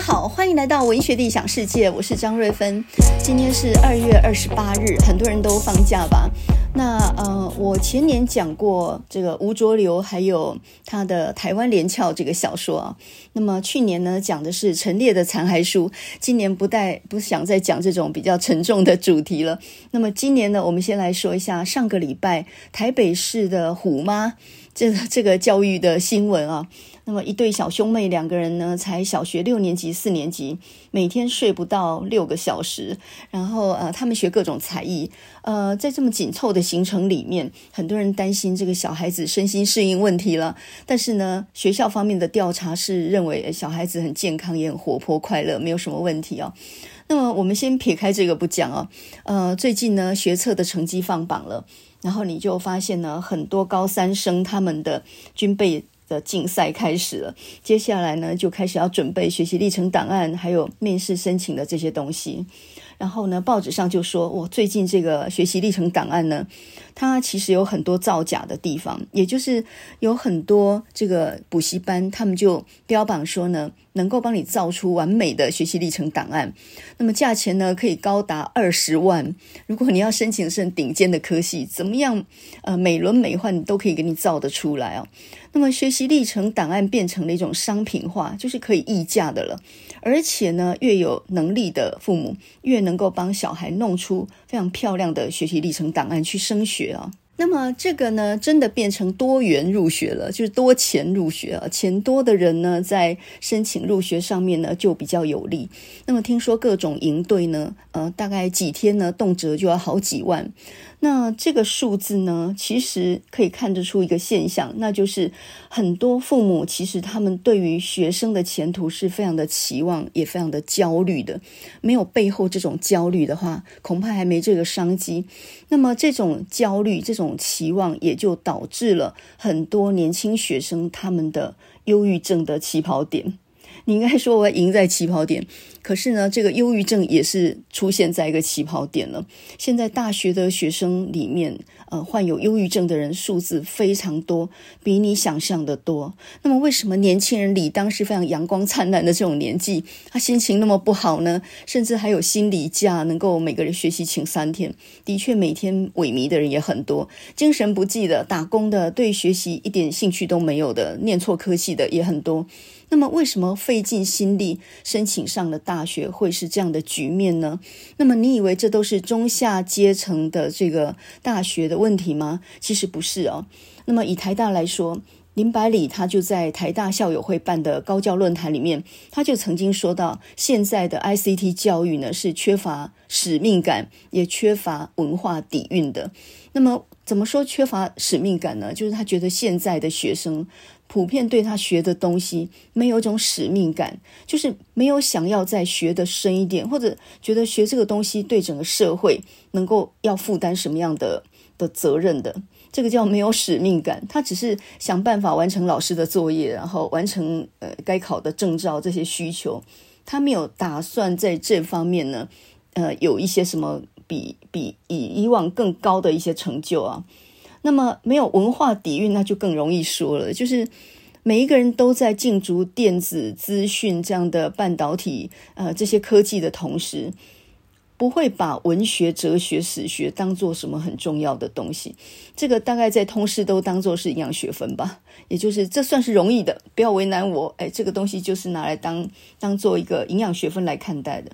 好，欢迎来到文学的想世界，我是张瑞芬。今天是二月二十八日，很多人都放假吧？那呃，我前年讲过这个吴浊流，还有他的《台湾连翘》这个小说啊。那么去年呢，讲的是陈列的残骸书。今年不带不想再讲这种比较沉重的主题了。那么今年呢，我们先来说一下上个礼拜台北市的虎妈这这个教育的新闻啊。那么一对小兄妹两个人呢，才小学六年级、四年级，每天睡不到六个小时。然后呃，他们学各种才艺。呃，在这么紧凑的行程里面，很多人担心这个小孩子身心适应问题了。但是呢，学校方面的调查是认为小孩子很健康，也很活泼快乐，没有什么问题哦。那么我们先撇开这个不讲哦。呃，最近呢，学测的成绩放榜了，然后你就发现呢，很多高三生他们的军备。的竞赛开始了，接下来呢，就开始要准备学习历程档案，还有面试申请的这些东西。然后呢，报纸上就说，我最近这个学习历程档案呢，它其实有很多造假的地方，也就是有很多这个补习班，他们就标榜说呢，能够帮你造出完美的学习历程档案，那么价钱呢，可以高达二十万。如果你要申请是顶尖的科系，怎么样，呃，美轮美奂都可以给你造得出来哦。那么学习历程档案变成了一种商品化，就是可以溢价的了。而且呢，越有能力的父母，越能够帮小孩弄出非常漂亮的学习历程档案去升学啊。那么这个呢，真的变成多元入学了，就是多钱入学啊。钱多的人呢，在申请入学上面呢，就比较有利。那么听说各种营队呢，呃，大概几天呢，动辄就要好几万。那这个数字呢，其实可以看得出一个现象，那就是很多父母其实他们对于学生的前途是非常的期望，也非常的焦虑的。没有背后这种焦虑的话，恐怕还没这个商机。那么这种焦虑、这种期望，也就导致了很多年轻学生他们的忧郁症的起跑点。你应该说我赢在起跑点，可是呢，这个忧郁症也是出现在一个起跑点了。现在大学的学生里面，呃，患有忧郁症的人数字非常多，比你想象的多。那么，为什么年轻人理当是非常阳光灿烂的这种年纪，他心情那么不好呢？甚至还有心理假，能够每个人学习请三天。的确，每天萎靡的人也很多，精神不济的、打工的、对学习一点兴趣都没有的、念错科系的也很多。那么，为什么费尽心力申请上了大学会是这样的局面呢？那么，你以为这都是中下阶层的这个大学的问题吗？其实不是哦。那么，以台大来说，林百里他就在台大校友会办的高教论坛里面，他就曾经说到，现在的 ICT 教育呢是缺乏使命感，也缺乏文化底蕴的。那么，怎么说缺乏使命感呢？就是他觉得现在的学生。普遍对他学的东西没有一种使命感，就是没有想要再学得深一点，或者觉得学这个东西对整个社会能够要负担什么样的的责任的，这个叫没有使命感。他只是想办法完成老师的作业，然后完成呃该考的证照这些需求，他没有打算在这方面呢，呃有一些什么比比以以往更高的一些成就啊。那么没有文化底蕴，那就更容易说了。就是每一个人都在进驻电子资讯这样的半导体，呃，这些科技的同时，不会把文学、哲学、史学当做什么很重要的东西。这个大概在通识都当做是营养学分吧，也就是这算是容易的，不要为难我。哎，这个东西就是拿来当当做一个营养学分来看待的。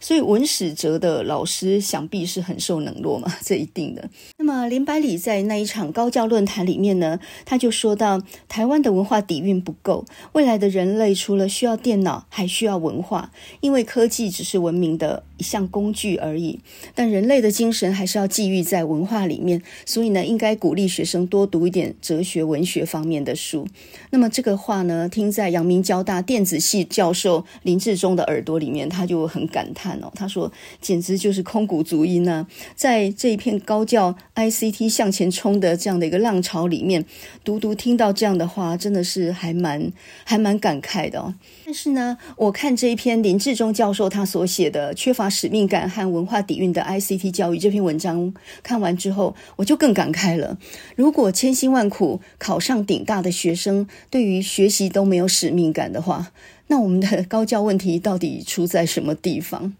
所以文史哲的老师想必是很受冷落嘛，这一定的。那么林百里在那一场高教论坛里面呢，他就说到台湾的文化底蕴不够，未来的人类除了需要电脑，还需要文化，因为科技只是文明的一项工具而已，但人类的精神还是要寄寓在文化里面，所以呢，应该鼓励学生多读一点哲学、文学方面的书。那么这个话呢，听在阳明交大电子系教授林志忠的耳朵里面，他就很感叹哦。他说：“简直就是空谷足音呢，在这一片高教 ICT 向前冲的这样的一个浪潮里面，独独听到这样的话，真的是还蛮还蛮感慨的哦。但是呢，我看这一篇林志忠教授他所写的《缺乏使命感和文化底蕴的 ICT 教育》这篇文章，看完之后，我就更感慨了。如果千辛万苦考上顶大的学生，对于学习都没有使命感的话，那我们的高教问题到底出在什么地方？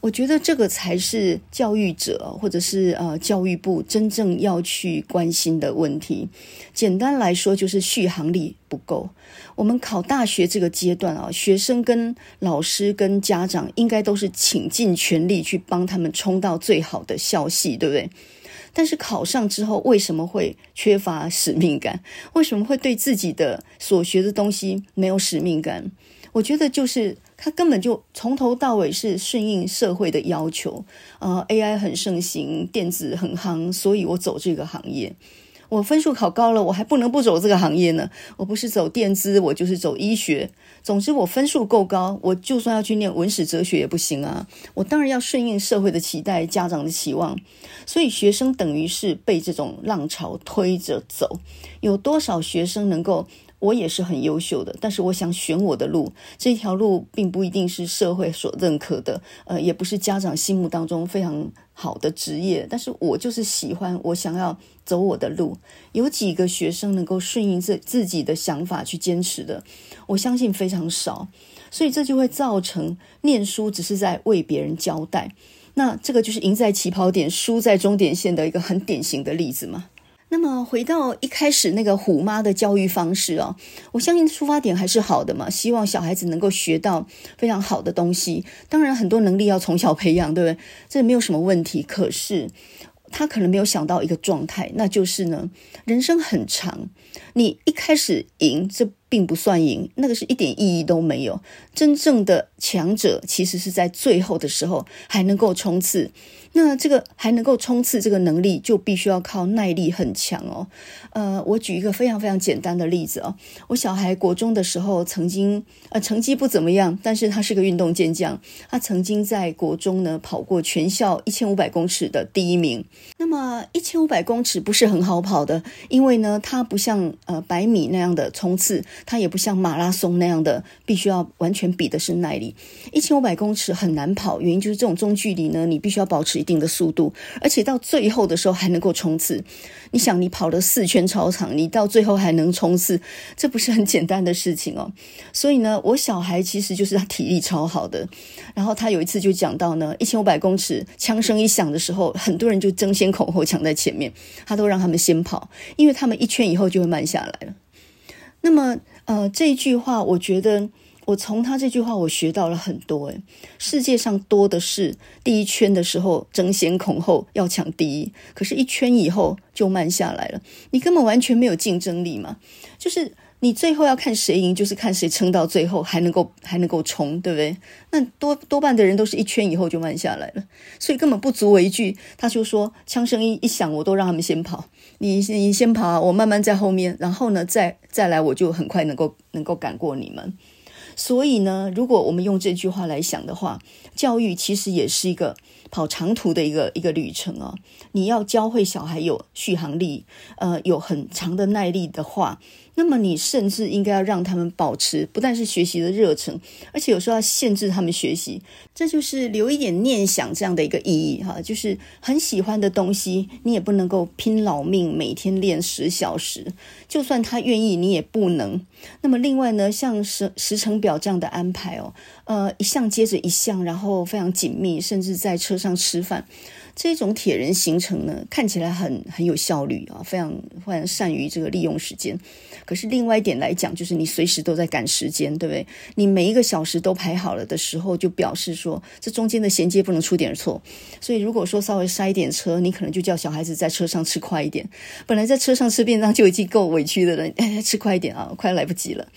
我觉得这个才是教育者或者是呃教育部真正要去关心的问题。简单来说，就是续航力不够。我们考大学这个阶段啊，学生跟老师跟家长应该都是倾尽全力去帮他们冲到最好的校系，对不对？但是考上之后，为什么会缺乏使命感？为什么会对自己的所学的东西没有使命感？我觉得就是。他根本就从头到尾是顺应社会的要求，呃，AI 很盛行，电子很夯，所以我走这个行业。我分数考高了，我还不能不走这个行业呢。我不是走电资，我就是走医学。总之，我分数够高，我就算要去念文史哲学也不行啊。我当然要顺应社会的期待，家长的期望。所以，学生等于是被这种浪潮推着走。有多少学生能够？我也是很优秀的，但是我想选我的路，这条路并不一定是社会所认可的，呃，也不是家长心目当中非常好的职业，但是我就是喜欢，我想要走我的路。有几个学生能够顺应自自己的想法去坚持的，我相信非常少，所以这就会造成念书只是在为别人交代，那这个就是赢在起跑点，输在终点线的一个很典型的例子嘛。那么回到一开始那个虎妈的教育方式哦，我相信出发点还是好的嘛，希望小孩子能够学到非常好的东西。当然，很多能力要从小培养，对不对？这没有什么问题。可是他可能没有想到一个状态，那就是呢，人生很长，你一开始赢，这并不算赢，那个是一点意义都没有。真正的强者其实是在最后的时候还能够冲刺。那这个还能够冲刺这个能力，就必须要靠耐力很强哦。呃，我举一个非常非常简单的例子哦。我小孩国中的时候，曾经呃成绩不怎么样，但是他是个运动健将。他曾经在国中呢跑过全校一千五百公尺的第一名。那么一千五百公尺不是很好跑的，因为呢，它不像呃百米那样的冲刺，它也不像马拉松那样的必须要完全比的是耐力。一千五百公尺很难跑，原因就是这种中距离呢，你必须要保持。一定的速度，而且到最后的时候还能够冲刺。你想，你跑了四圈操场，你到最后还能冲刺，这不是很简单的事情哦。所以呢，我小孩其实就是他体力超好的。然后他有一次就讲到呢，一千五百公尺枪声一响的时候，很多人就争先恐后抢在前面，他都让他们先跑，因为他们一圈以后就会慢下来了。那么，呃，这一句话，我觉得。我从他这句话，我学到了很多。诶，世界上多的是第一圈的时候争先恐后要抢第一，可是，一圈以后就慢下来了。你根本完全没有竞争力嘛。就是你最后要看谁赢，就是看谁撑到最后还能够还能够冲，对不对？那多多半的人都是一圈以后就慢下来了，所以根本不足为惧。他就说，枪声一一响，我都让他们先跑。你你先跑，我慢慢在后面，然后呢，再再来，我就很快能够能够赶过你们。所以呢，如果我们用这句话来想的话，教育其实也是一个跑长途的一个一个旅程啊。你要教会小孩有续航力，呃，有很长的耐力的话。那么你甚至应该要让他们保持不但是学习的热忱，而且有时候要限制他们学习，这就是留一点念想这样的一个意义哈。就是很喜欢的东西，你也不能够拼老命每天练十小时，就算他愿意，你也不能。那么另外呢，像时时程表这样的安排哦，呃，一项接着一项，然后非常紧密，甚至在车上吃饭。这种铁人行程呢，看起来很很有效率啊，非常非常善于这个利用时间。可是另外一点来讲，就是你随时都在赶时间，对不对？你每一个小时都排好了的时候，就表示说这中间的衔接不能出点错。所以如果说稍微塞一点车，你可能就叫小孩子在车上吃快一点。本来在车上吃便当就已经够委屈的了，吃快一点啊，快来不及了。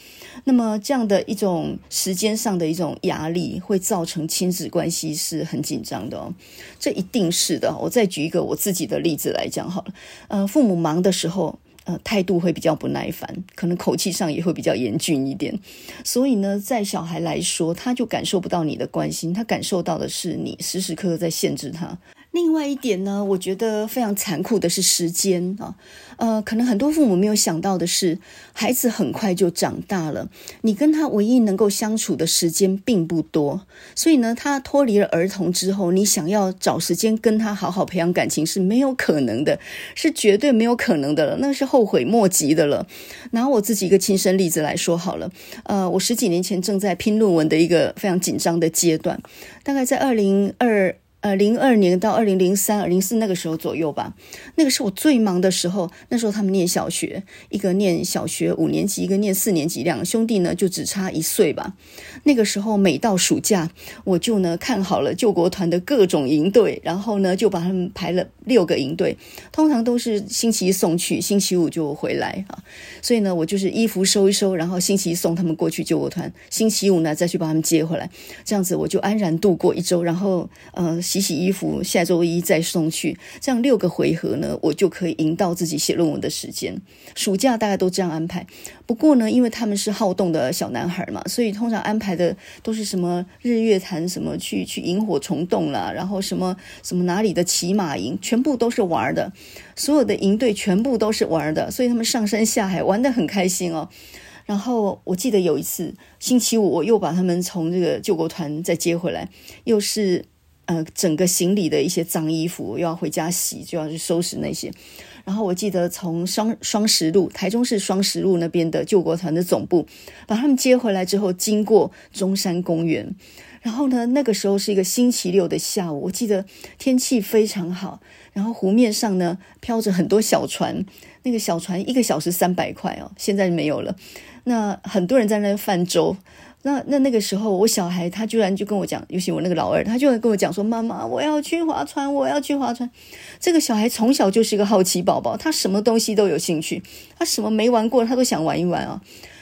那么这样的一种时间上的一种压力，会造成亲子关系是很紧张的哦。这一定是的。我再举一个我自己的例子来讲好了。呃，父母忙的时候，呃，态度会比较不耐烦，可能口气上也会比较严峻一点。所以呢，在小孩来说，他就感受不到你的关心，他感受到的是你时时刻刻在限制他。另外一点呢，我觉得非常残酷的是时间啊，呃，可能很多父母没有想到的是，孩子很快就长大了，你跟他唯一能够相处的时间并不多，所以呢，他脱离了儿童之后，你想要找时间跟他好好培养感情是没有可能的，是绝对没有可能的了，那是后悔莫及的了。拿我自己一个亲身例子来说好了，呃，我十几年前正在拼论文的一个非常紧张的阶段，大概在二零二。呃，零二年到二零零三、零四那个时候左右吧，那个是我最忙的时候。那时候他们念小学，一个念小学五年级，一个念四年级，两个兄弟呢就只差一岁吧。那个时候每到暑假，我就呢看好了救国团的各种营队，然后呢就把他们排了六个营队，通常都是星期一送去，星期五就回来啊。所以呢，我就是衣服收一收，然后星期一送他们过去救国团，星期五呢再去把他们接回来，这样子我就安然度过一周。然后，呃。洗洗衣服，下周一再送去，这样六个回合呢，我就可以赢到自己写论文的时间。暑假大家都这样安排。不过呢，因为他们是好动的小男孩嘛，所以通常安排的都是什么日月潭，什么去去萤火虫洞啦，然后什么什么哪里的骑马营，全部都是玩的。所有的营队全部都是玩的，所以他们上山下海玩得很开心哦。然后我记得有一次星期五，我又把他们从这个救国团再接回来，又是。呃，整个行李的一些脏衣服又要回家洗，就要去收拾那些。然后我记得从双双十路，台中市双十路那边的救国团的总部，把他们接回来之后，经过中山公园。然后呢，那个时候是一个星期六的下午，我记得天气非常好，然后湖面上呢飘着很多小船，那个小船一个小时三百块哦，现在没有了。那很多人在那泛舟。那那那个时候，我小孩他居然就跟我讲，尤其我那个老二，他居然跟我讲说：“妈妈，我要去划船，我要去划船。”这个小孩从小就是一个好奇宝宝，他什么东西都有兴趣，他什么没玩过，他都想玩一玩啊。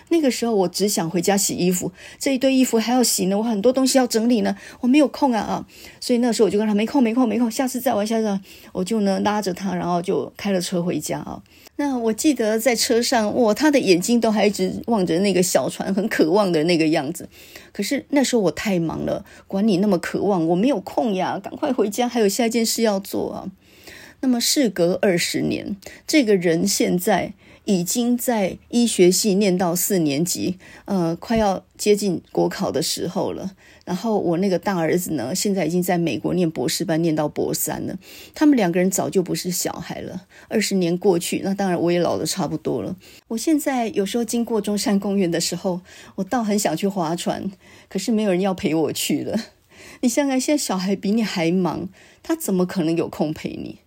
那个时候我只想回家洗衣服，这一堆衣服还要洗呢，我很多东西要整理呢，我没有空啊啊！所以那时候我就跟他没空没空没空，下次再玩，下次，我就呢拉着他，然后就开了车回家啊。那我记得在车上，哇，他的眼睛都还一直望着那个小船，很渴望的那个样子。可是那时候我太忙了，管你那么渴望，我没有空呀，赶快回家，还有下一件事要做啊。那么事隔二十年，这个人现在。已经在医学系念到四年级，呃，快要接近国考的时候了。然后我那个大儿子呢，现在已经在美国念博士班，念到博三了。他们两个人早就不是小孩了。二十年过去，那当然我也老得差不多了。我现在有时候经过中山公园的时候，我倒很想去划船，可是没有人要陪我去了。你想想，现在小孩比你还忙，他怎么可能有空陪你？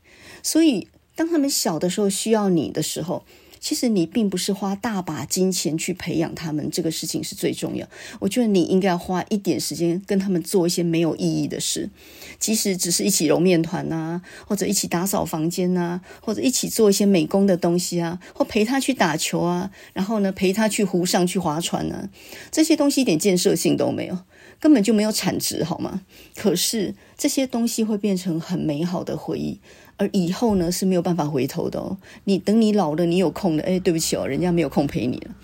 所以当他们小的时候需要你的时候。其实你并不是花大把金钱去培养他们，这个事情是最重要。我觉得你应该要花一点时间跟他们做一些没有意义的事，即使只是一起揉面团呐，或者一起打扫房间呐，或者一起做一些美工的东西啊，或陪他去打球啊，然后呢，陪他去湖上去划船啊，这些东西一点建设性都没有，根本就没有产值，好吗？可是这些东西会变成很美好的回忆。而以后呢，是没有办法回头的哦。你等你老了，你有空了，哎，对不起哦，人家没有空陪你了。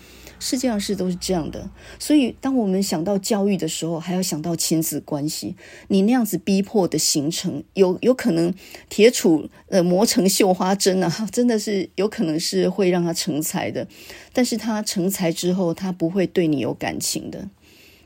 世界上事都是这样的，所以当我们想到教育的时候，还要想到亲子关系。你那样子逼迫的形成，有 有可能铁杵呃磨成绣花针啊，真的是有可能是会让他成才的。但是他成才之后，他不会对你有感情的，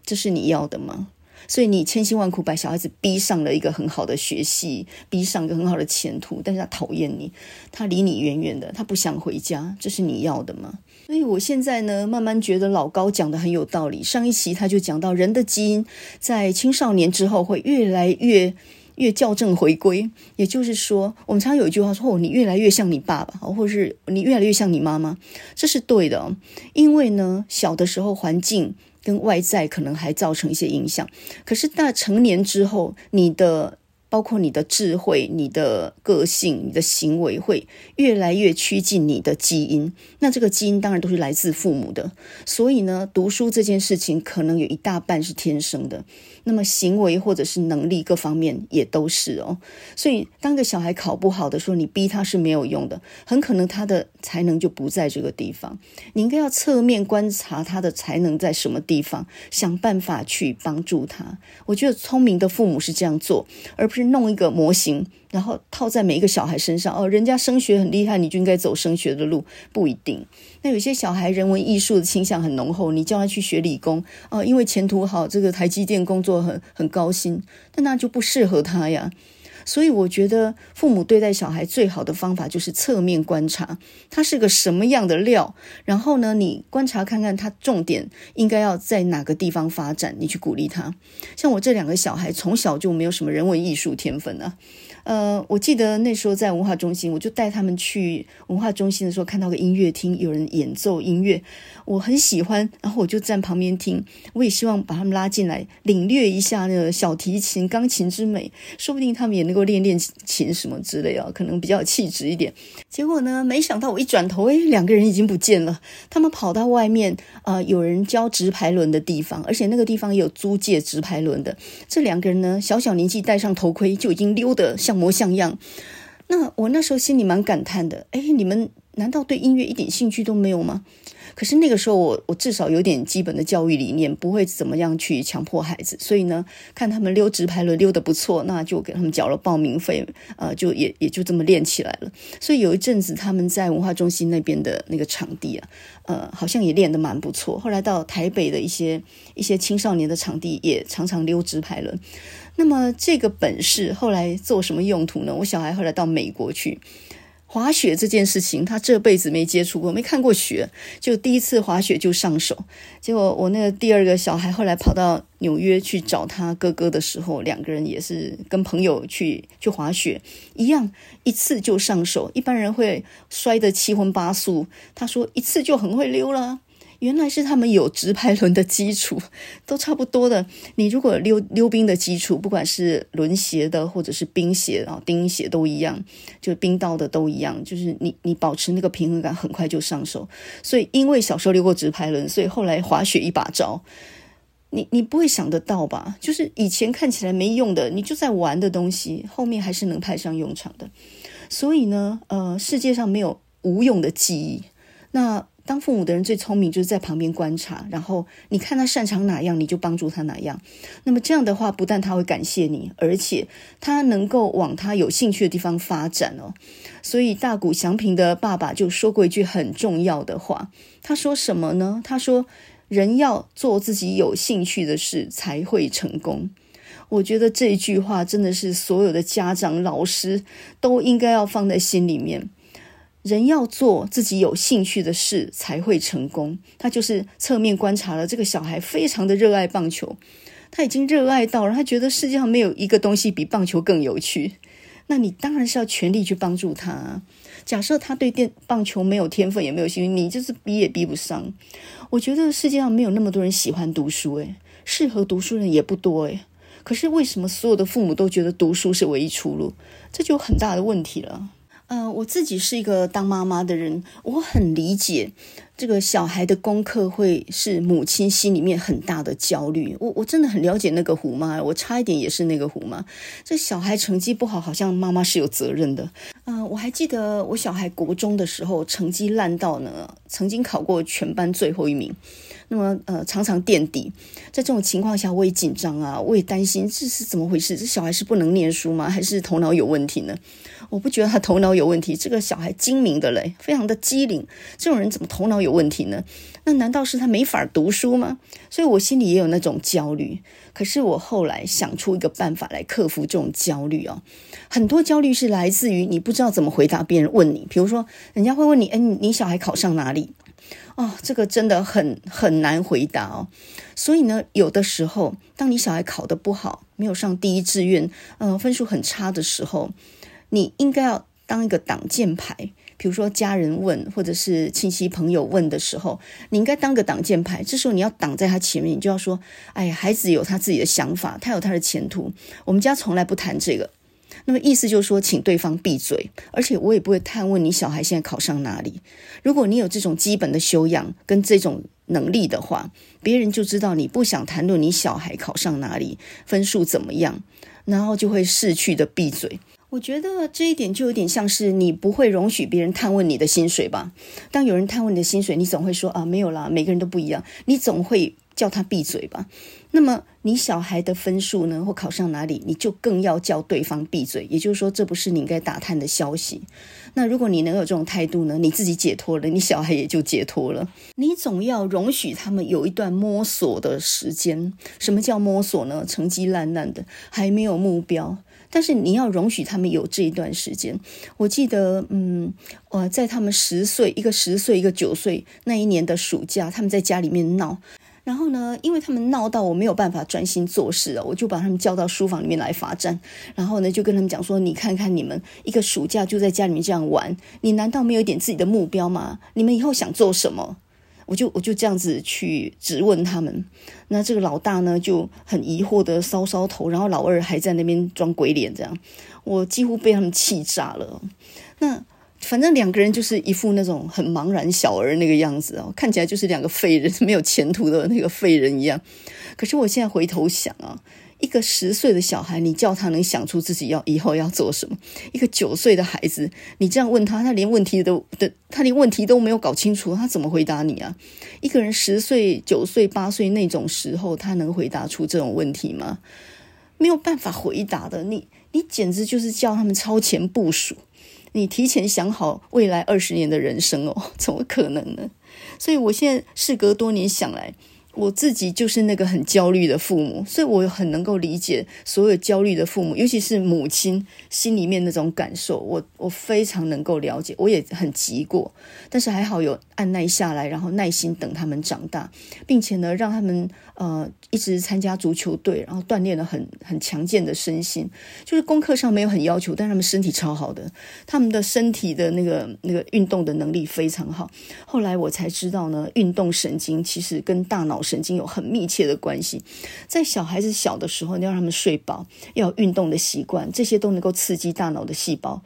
这是你要的吗？所以你千辛万苦把小孩子逼上了一个很好的学系，逼上一个很好的前途，但是他讨厌你，他离你远远的，他不想回家，这是你要的吗？所以我现在呢，慢慢觉得老高讲的很有道理。上一期他就讲到，人的基因在青少年之后会越来越越校正回归，也就是说，我们常常有一句话说：“哦，你越来越像你爸爸，或者是你越来越像你妈妈。”这是对的，因为呢，小的时候环境。跟外在可能还造成一些影响，可是大成年之后，你的。包括你的智慧、你的个性、你的行为会越来越趋近你的基因。那这个基因当然都是来自父母的。所以呢，读书这件事情可能有一大半是天生的。那么行为或者是能力各方面也都是哦。所以当个小孩考不好的时候，你逼他是没有用的，很可能他的才能就不在这个地方。你应该要侧面观察他的才能在什么地方，想办法去帮助他。我觉得聪明的父母是这样做，而不是。弄一个模型，然后套在每一个小孩身上。哦，人家升学很厉害，你就应该走升学的路，不一定。那有些小孩人文艺术的倾向很浓厚，你叫他去学理工，哦，因为前途好，这个台积电工作很很高薪，但那就不适合他呀。所以我觉得父母对待小孩最好的方法就是侧面观察他是个什么样的料，然后呢，你观察看看他重点应该要在哪个地方发展，你去鼓励他。像我这两个小孩从小就没有什么人文艺术天分啊。呃，我记得那时候在文化中心，我就带他们去文化中心的时候，看到个音乐厅，有人演奏音乐，我很喜欢，然后我就站旁边听。我也希望把他们拉进来，领略一下那个小提琴、钢琴之美，说不定他们也能够练练琴什么之类啊，可能比较有气质一点。结果呢，没想到我一转头，诶，两个人已经不见了，他们跑到外面啊，有人教直排轮的地方，而且那个地方也有租借直排轮的。这两个人呢，小小年纪戴上头盔，就已经溜得像模像样，那我那时候心里蛮感叹的。哎，你们难道对音乐一点兴趣都没有吗？可是那个时候我，我至少有点基本的教育理念，不会怎么样去强迫孩子。所以呢，看他们溜直排轮溜得不错，那就给他们缴了报名费，呃，就也也就这么练起来了。所以有一阵子，他们在文化中心那边的那个场地啊，呃，好像也练得蛮不错。后来到台北的一些一些青少年的场地，也常常溜直排轮。那么这个本事后来做什么用途呢？我小孩后来到美国去滑雪这件事情，他这辈子没接触过，没看过雪，就第一次滑雪就上手。结果我那个第二个小孩后来跑到纽约去找他哥哥的时候，两个人也是跟朋友去去滑雪，一样一次就上手。一般人会摔得七荤八素，他说一次就很会溜了。原来是他们有直排轮的基础，都差不多的。你如果溜溜冰的基础，不管是轮鞋的或者是冰鞋啊、钉鞋都一样，就冰刀的都一样。就是你你保持那个平衡感，很快就上手。所以因为小时候溜过直排轮，所以后来滑雪一把招。你你不会想得到吧？就是以前看起来没用的，你就在玩的东西，后面还是能派上用场的。所以呢，呃，世界上没有无用的记忆。那。当父母的人最聪明，就是在旁边观察，然后你看他擅长哪样，你就帮助他哪样。那么这样的话，不但他会感谢你，而且他能够往他有兴趣的地方发展哦。所以大谷祥平的爸爸就说过一句很重要的话，他说什么呢？他说：“人要做自己有兴趣的事，才会成功。”我觉得这一句话真的是所有的家长、老师都应该要放在心里面。人要做自己有兴趣的事才会成功。他就是侧面观察了这个小孩，非常的热爱棒球，他已经热爱到了，他觉得世界上没有一个东西比棒球更有趣。那你当然是要全力去帮助他。假设他对电棒球没有天分，也没有兴趣，你就是逼也逼不上。我觉得世界上没有那么多人喜欢读书，诶，适合读书人也不多，诶。可是为什么所有的父母都觉得读书是唯一出路？这就有很大的问题了。呃，我自己是一个当妈妈的人，我很理解这个小孩的功课会是母亲心里面很大的焦虑。我我真的很了解那个虎妈，我差一点也是那个虎妈。这小孩成绩不好，好像妈妈是有责任的。呃，我还记得我小孩国中的时候，成绩烂到呢，曾经考过全班最后一名。那么呃，常常垫底，在这种情况下，我也紧张啊，我也担心这是怎么回事？这小孩是不能念书吗？还是头脑有问题呢？我不觉得他头脑有问题，这个小孩精明的嘞，非常的机灵。这种人怎么头脑有问题呢？那难道是他没法读书吗？所以我心里也有那种焦虑。可是我后来想出一个办法来克服这种焦虑哦。很多焦虑是来自于你不知道怎么回答别人问你，比如说人家会问你，哎，你小孩考上哪里？哦，这个真的很很难回答哦。所以呢，有的时候，当你小孩考得不好，没有上第一志愿，嗯、分数很差的时候，你应该要当一个挡箭牌。比如说家人问，或者是亲戚朋友问的时候，你应该当个挡箭牌。这时候你要挡在他前面，你就要说：“哎呀，孩子有他自己的想法，他有他的前途。我们家从来不谈这个。”那么意思就是说，请对方闭嘴，而且我也不会探问你小孩现在考上哪里。如果你有这种基本的修养跟这种能力的话，别人就知道你不想谈论你小孩考上哪里，分数怎么样，然后就会逝去的闭嘴。我觉得这一点就有点像是你不会容许别人探问你的薪水吧？当有人探问你的薪水，你总会说啊，没有啦，每个人都不一样。你总会叫他闭嘴吧。那么你小孩的分数呢，或考上哪里，你就更要叫对方闭嘴。也就是说，这不是你应该打探的消息。那如果你能有这种态度呢，你自己解脱了，你小孩也就解脱了。你总要容许他们有一段摸索的时间。什么叫摸索呢？成绩烂烂的，还没有目标，但是你要容许他们有这一段时间。我记得，嗯，我，在他们十岁，一个十岁，一个九岁那一年的暑假，他们在家里面闹。然后呢，因为他们闹到我没有办法专心做事啊，我就把他们叫到书房里面来罚站。然后呢，就跟他们讲说：“你看看你们一个暑假就在家里面这样玩，你难道没有一点自己的目标吗？你们以后想做什么？”我就我就这样子去质问他们。那这个老大呢就很疑惑的搔搔头，然后老二还在那边装鬼脸，这样我几乎被他们气炸了。那。反正两个人就是一副那种很茫然小儿那个样子哦，看起来就是两个废人，没有前途的那个废人一样。可是我现在回头想啊，一个十岁的小孩，你叫他能想出自己要以后要做什么；一个九岁的孩子，你这样问他，他连问题都的，他连问题都没有搞清楚，他怎么回答你啊？一个人十岁、九岁、八岁那种时候，他能回答出这种问题吗？没有办法回答的。你你简直就是叫他们超前部署。你提前想好未来二十年的人生哦，怎么可能呢？所以我现在事隔多年想来，我自己就是那个很焦虑的父母，所以我很能够理解所有焦虑的父母，尤其是母亲心里面那种感受，我我非常能够了解，我也很急过，但是还好有按耐下来，然后耐心等他们长大，并且呢，让他们。呃，一直参加足球队，然后锻炼了很很强健的身心。就是功课上没有很要求，但他们身体超好的，他们的身体的那个那个运动的能力非常好。后来我才知道呢，运动神经其实跟大脑神经有很密切的关系。在小孩子小的时候，你要让他们睡饱，要有运动的习惯，这些都能够刺激大脑的细胞。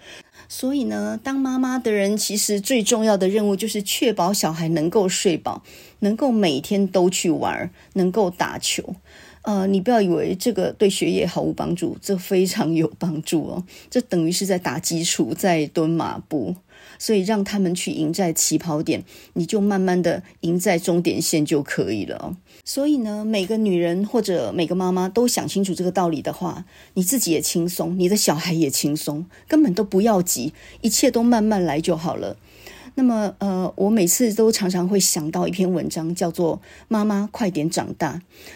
所以呢，当妈妈的人其实最重要的任务就是确保小孩能够睡饱，能够每天都去玩，能够打球。呃，你不要以为这个对学业毫无帮助，这非常有帮助哦。这等于是在打基础，在蹲马步。所以让他们去赢在起跑点，你就慢慢的赢在终点线就可以了。所以呢，每个女人或者每个妈妈都想清楚这个道理的话，你自己也轻松，你的小孩也轻松，根本都不要急，一切都慢慢来就好了。那么，呃，我每次都常常会想到一篇文章，叫做《妈妈快点长大》。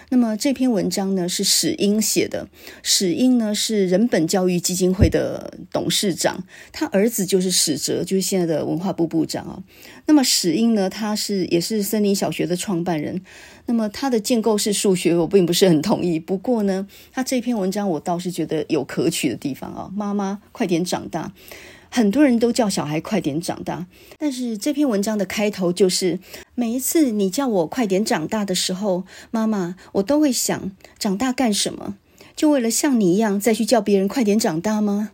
那么这篇文章呢是史英写的，史英呢是人本教育基金会的董事长，他儿子就是史哲，就是现在的文化部部长啊。那么史英呢，他是也是森林小学的创办人。那么他的建构式数学我并不是很同意，不过呢，他这篇文章我倒是觉得有可取的地方啊。妈妈快点长大。很多人都叫小孩快点长大，但是这篇文章的开头就是：每一次你叫我快点长大的时候，妈妈，我都会想，长大干什么？就为了像你一样再去叫别人快点长大吗？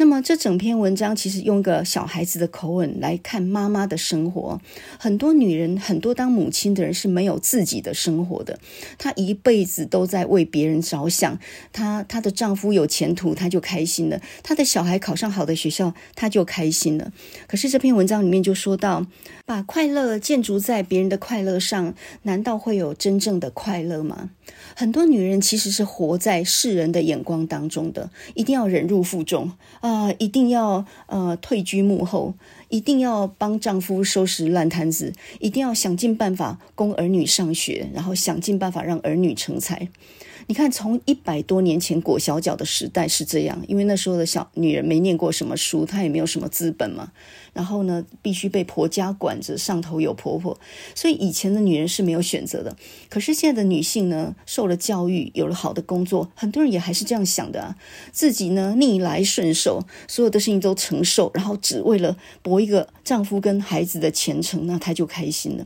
那么这整篇文章其实用个小孩子的口吻来看妈妈的生活。很多女人，很多当母亲的人是没有自己的生活的。她一辈子都在为别人着想。她她的丈夫有前途，她就开心了；她的小孩考上好的学校，她就开心了。可是这篇文章里面就说到，把快乐建筑在别人的快乐上，难道会有真正的快乐吗？很多女人其实是活在世人的眼光当中的，一定要忍辱负重。啊、一定要呃退居幕后，一定要帮丈夫收拾烂摊子，一定要想尽办法供儿女上学，然后想尽办法让儿女成才。你看，从一百多年前裹小脚的时代是这样，因为那时候的小女人没念过什么书，她也没有什么资本嘛。然后呢，必须被婆家管着，上头有婆婆，所以以前的女人是没有选择的。可是现在的女性呢，受了教育，有了好的工作，很多人也还是这样想的啊，自己呢逆来顺受，所有的事情都承受，然后只为了博一个丈夫跟孩子的前程，那她就开心了。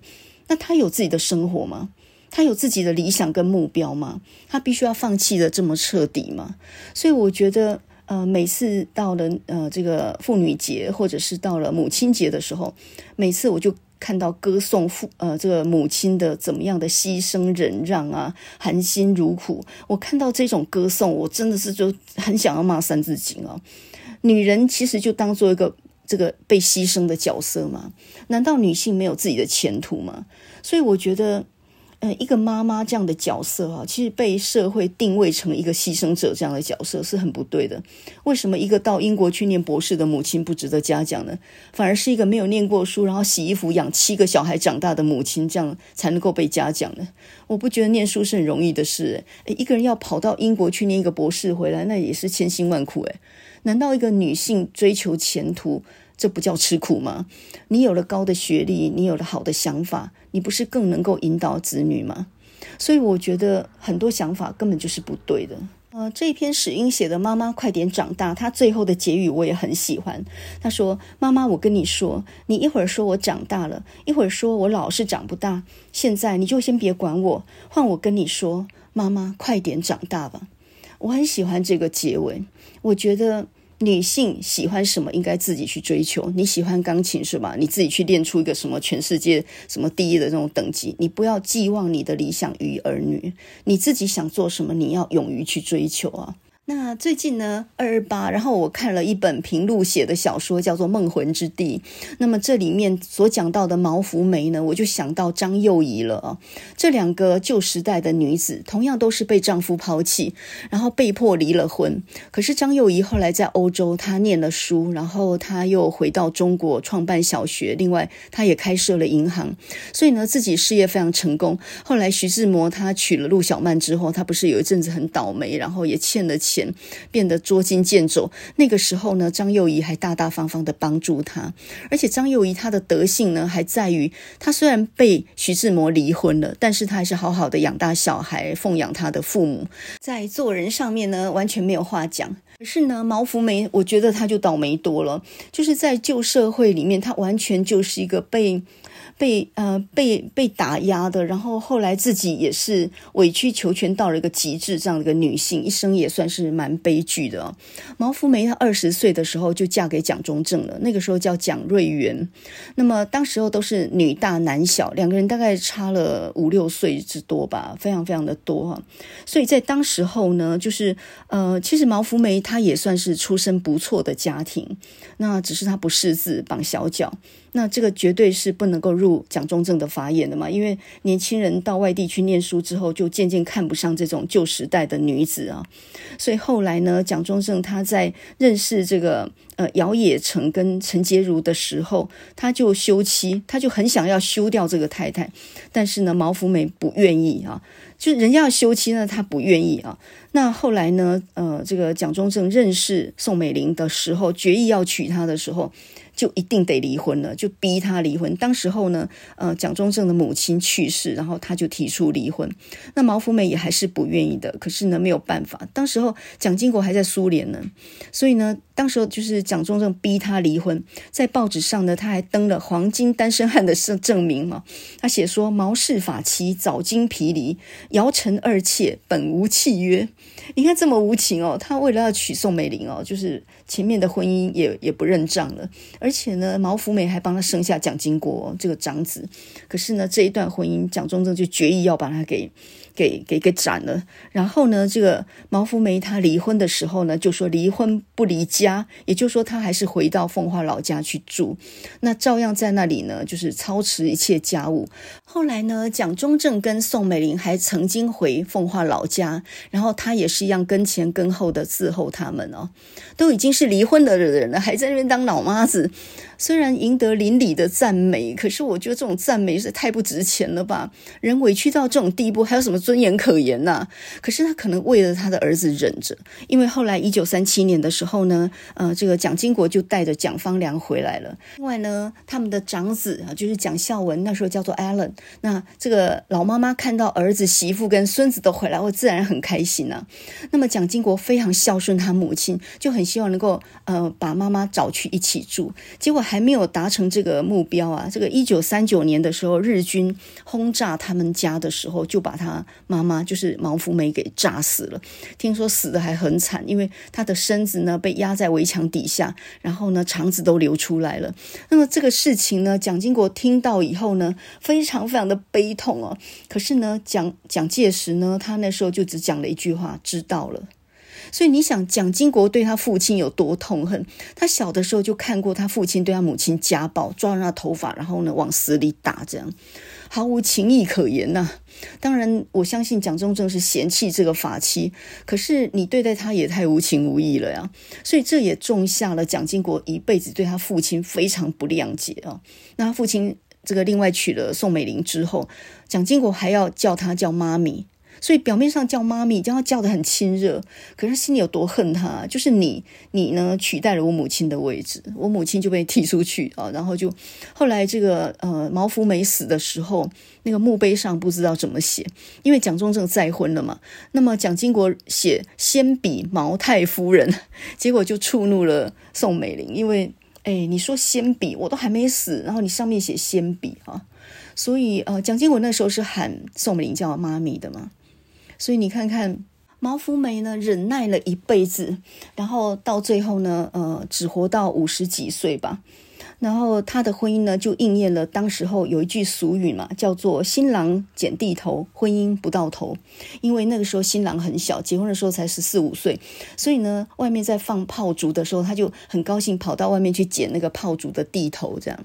那她有自己的生活吗？他有自己的理想跟目标吗？他必须要放弃的这么彻底吗？所以我觉得，呃，每次到了呃这个妇女节，或者是到了母亲节的时候，每次我就看到歌颂父呃这个母亲的怎么样的牺牲忍让啊，含辛茹苦。我看到这种歌颂，我真的是就很想要骂三字经啊！女人其实就当做一个这个被牺牲的角色吗？难道女性没有自己的前途吗？所以我觉得。呃，一个妈妈这样的角色啊，其实被社会定位成一个牺牲者这样的角色是很不对的。为什么一个到英国去念博士的母亲不值得嘉奖呢？反而是一个没有念过书，然后洗衣服养七个小孩长大的母亲，这样才能够被嘉奖呢？我不觉得念书是很容易的事。诶，一个人要跑到英国去念一个博士回来，那也是千辛万苦。诶，难道一个女性追求前途，这不叫吃苦吗？你有了高的学历，你有了好的想法。你不是更能够引导子女吗？所以我觉得很多想法根本就是不对的。呃，这一篇史英写的《妈妈快点长大》，他最后的结语我也很喜欢。他说：“妈妈，我跟你说，你一会儿说我长大了，一会儿说我老是长不大，现在你就先别管我，换我跟你说，妈妈快点长大吧。”我很喜欢这个结尾，我觉得。女性喜欢什么，应该自己去追求。你喜欢钢琴是吧？你自己去练出一个什么全世界什么第一的这种等级。你不要寄望你的理想于儿女，你自己想做什么，你要勇于去追求啊。那最近呢，二二八，然后我看了一本平路写的小说，叫做《梦魂之地》。那么这里面所讲到的毛福梅呢，我就想到张幼仪了啊。这两个旧时代的女子，同样都是被丈夫抛弃，然后被迫离了婚。可是张幼仪后来在欧洲，她念了书，然后她又回到中国创办小学，另外她也开设了银行，所以呢，自己事业非常成功。后来徐志摩他娶了陆小曼之后，他不是有一阵子很倒霉，然后也欠了钱。钱变得捉襟见肘，那个时候呢，张幼仪还大大方方的帮助他，而且张幼仪她的德性呢，还在于她虽然被徐志摩离婚了，但是她还是好好的养大小孩，奉养她的父母，在做人上面呢，完全没有话讲。可是呢，毛福梅，我觉得她就倒霉多了，就是在旧社会里面，她完全就是一个被。被呃被被打压的，然后后来自己也是委曲求全到了一个极致，这样的一个女性，一生也算是蛮悲剧的。毛福梅她二十岁的时候就嫁给蒋中正了，那个时候叫蒋瑞元。那么当时候都是女大男小，两个人大概差了五六岁之多吧，非常非常的多哈。所以在当时候呢，就是呃，其实毛福梅她也算是出身不错的家庭，那只是她不识字，绑小脚。那这个绝对是不能够入蒋中正的法眼的嘛，因为年轻人到外地去念书之后，就渐渐看不上这种旧时代的女子啊，所以后来呢，蒋中正他在认识这个呃姚冶诚跟陈洁如的时候，他就休妻，他就很想要休掉这个太太，但是呢，毛福梅不愿意啊，就人家要休妻呢，他不愿意啊。那后来呢，呃，这个蒋中正认识宋美龄的时候，决意要娶她的时候。就一定得离婚了，就逼他离婚。当时候呢，呃，蒋中正的母亲去世，然后他就提出离婚。那毛福梅也还是不愿意的，可是呢，没有办法。当时候蒋经国还在苏联呢，所以呢，当时候就是蒋中正逼他离婚。在报纸上呢，他还登了黄金单身汉的证证明嘛。他写说：“毛氏法妻早经皮离，姚陈二妾本无契约。”你看这么无情哦，他为了要娶宋美龄哦，就是前面的婚姻也也不认账了。而且呢，毛福梅还帮他生下蒋经国这个长子。可是呢，这一段婚姻，蒋中正就决意要把他给。给给给斩了，然后呢，这个毛福梅她离婚的时候呢，就说离婚不离家，也就是说她还是回到奉化老家去住，那照样在那里呢，就是操持一切家务。后来呢，蒋中正跟宋美龄还曾经回奉化老家，然后他也是一样跟前跟后的伺候他们哦，都已经是离婚的人了，还在那边当老妈子。虽然赢得邻里的赞美，可是我觉得这种赞美是太不值钱了吧？人委屈到这种地步，还有什么尊严可言呐、可是他可能为了他的儿子忍着，因为后来一九三七年的时候呢，呃，这个蒋经国就带着蒋方良回来了。另外呢，他们的长子啊，就是蒋孝文，那时候叫做 Allen。那这个老妈妈看到儿子、媳妇跟孙子都回来，我自然很开心、啊。那么蒋经国非常孝顺他母亲，就很希望能够呃把妈妈找去一起住，结果还。没有达成这个目标啊！这个一九三九年的时候，日军轰炸他们家的时候，就把他妈妈，就是毛福梅给炸死了。听说死得还很惨，因为他的身子呢被压在围墙底下，然后呢肠子都流出来了。那么这个事情呢，蒋经国听到以后呢，非常非常的悲痛哦。可是呢，蒋蒋介石呢，他那时候就只讲了一句话：知道了。所以你想，蒋经国对他父亲有多痛恨？他小的时候就看过他父亲对他母亲家暴，抓住他头发，然后呢往死里打，这样。毫无情义可言呐、当然，我相信蒋中正是嫌弃这个法妻，可是你对待他也太无情无义了呀。所以这也种下了蒋经国一辈子对他父亲非常不谅解啊。那他父亲这个另外娶了宋美龄之后，蒋经国还要叫她叫妈咪。所以表面上叫妈咪，将她叫得很亲热，可是心里有多恨她？就是你，你呢取代了我母亲的位置，我母亲就被踢出去啊。然后就后来这个呃毛福梅死的时候，那个墓碑上不知道怎么写，因为蒋中正再婚了嘛。那么蒋经国写先比毛太夫人，结果就触怒了宋美龄，因为哎你说先比我都还没死，然后你上面写先比啊，所以呃蒋经国那时候是喊宋美龄叫妈咪的嘛。所以你看看毛福梅呢，忍耐了一辈子，然后到最后呢，呃，只活到五十几岁吧。然后他的婚姻呢，就应验了当时候有一句俗语嘛，叫做“新郎捡地头，婚姻不到头”。因为那个时候新郎很小，结婚的时候才十四五岁，所以呢，外面在放炮竹的时候，他就很高兴跑到外面去捡那个炮竹的地头，这样。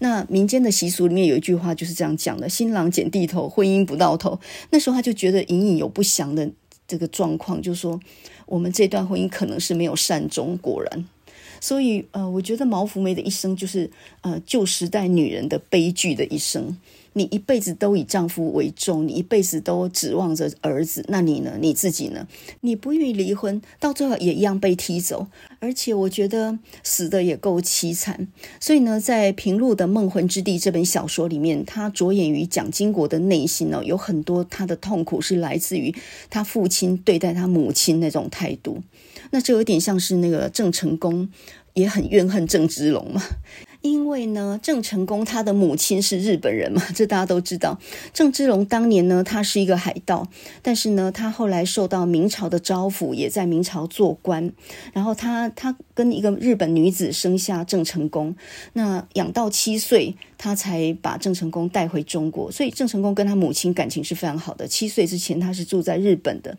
那民间的习俗里面有一句话就是这样讲的：“新郎捡地头，婚姻不到头。”那时候他就觉得隐隐有不祥的这个状况，就说我们这段婚姻可能是没有善终。果然，所以呃，我觉得毛福梅的一生就是呃旧时代女人的悲剧的一生。你一辈子都以丈夫为重，你一辈子都指望着儿子，那你呢？你自己呢？你不愿意离婚，到最后也一样被踢走，而且我觉得死的也够凄惨。所以呢，在平路的《梦魂之地》这本小说里面，他着眼于蒋经国的内心呢，有很多他的痛苦是来自于他父亲对待他母亲那种态度。那就有点像是那个郑成功也很怨恨郑芝龙嘛。因为呢，郑成功他的母亲是日本人嘛，这大家都知道。郑芝龙当年呢，他是一个海盗，但是呢，他后来受到明朝的招抚，也在明朝做官。然后他他跟一个日本女子生下郑成功，那养到七岁，他才把郑成功带回中国。所以郑成功跟他母亲感情是非常好的。七岁之前他是住在日本的。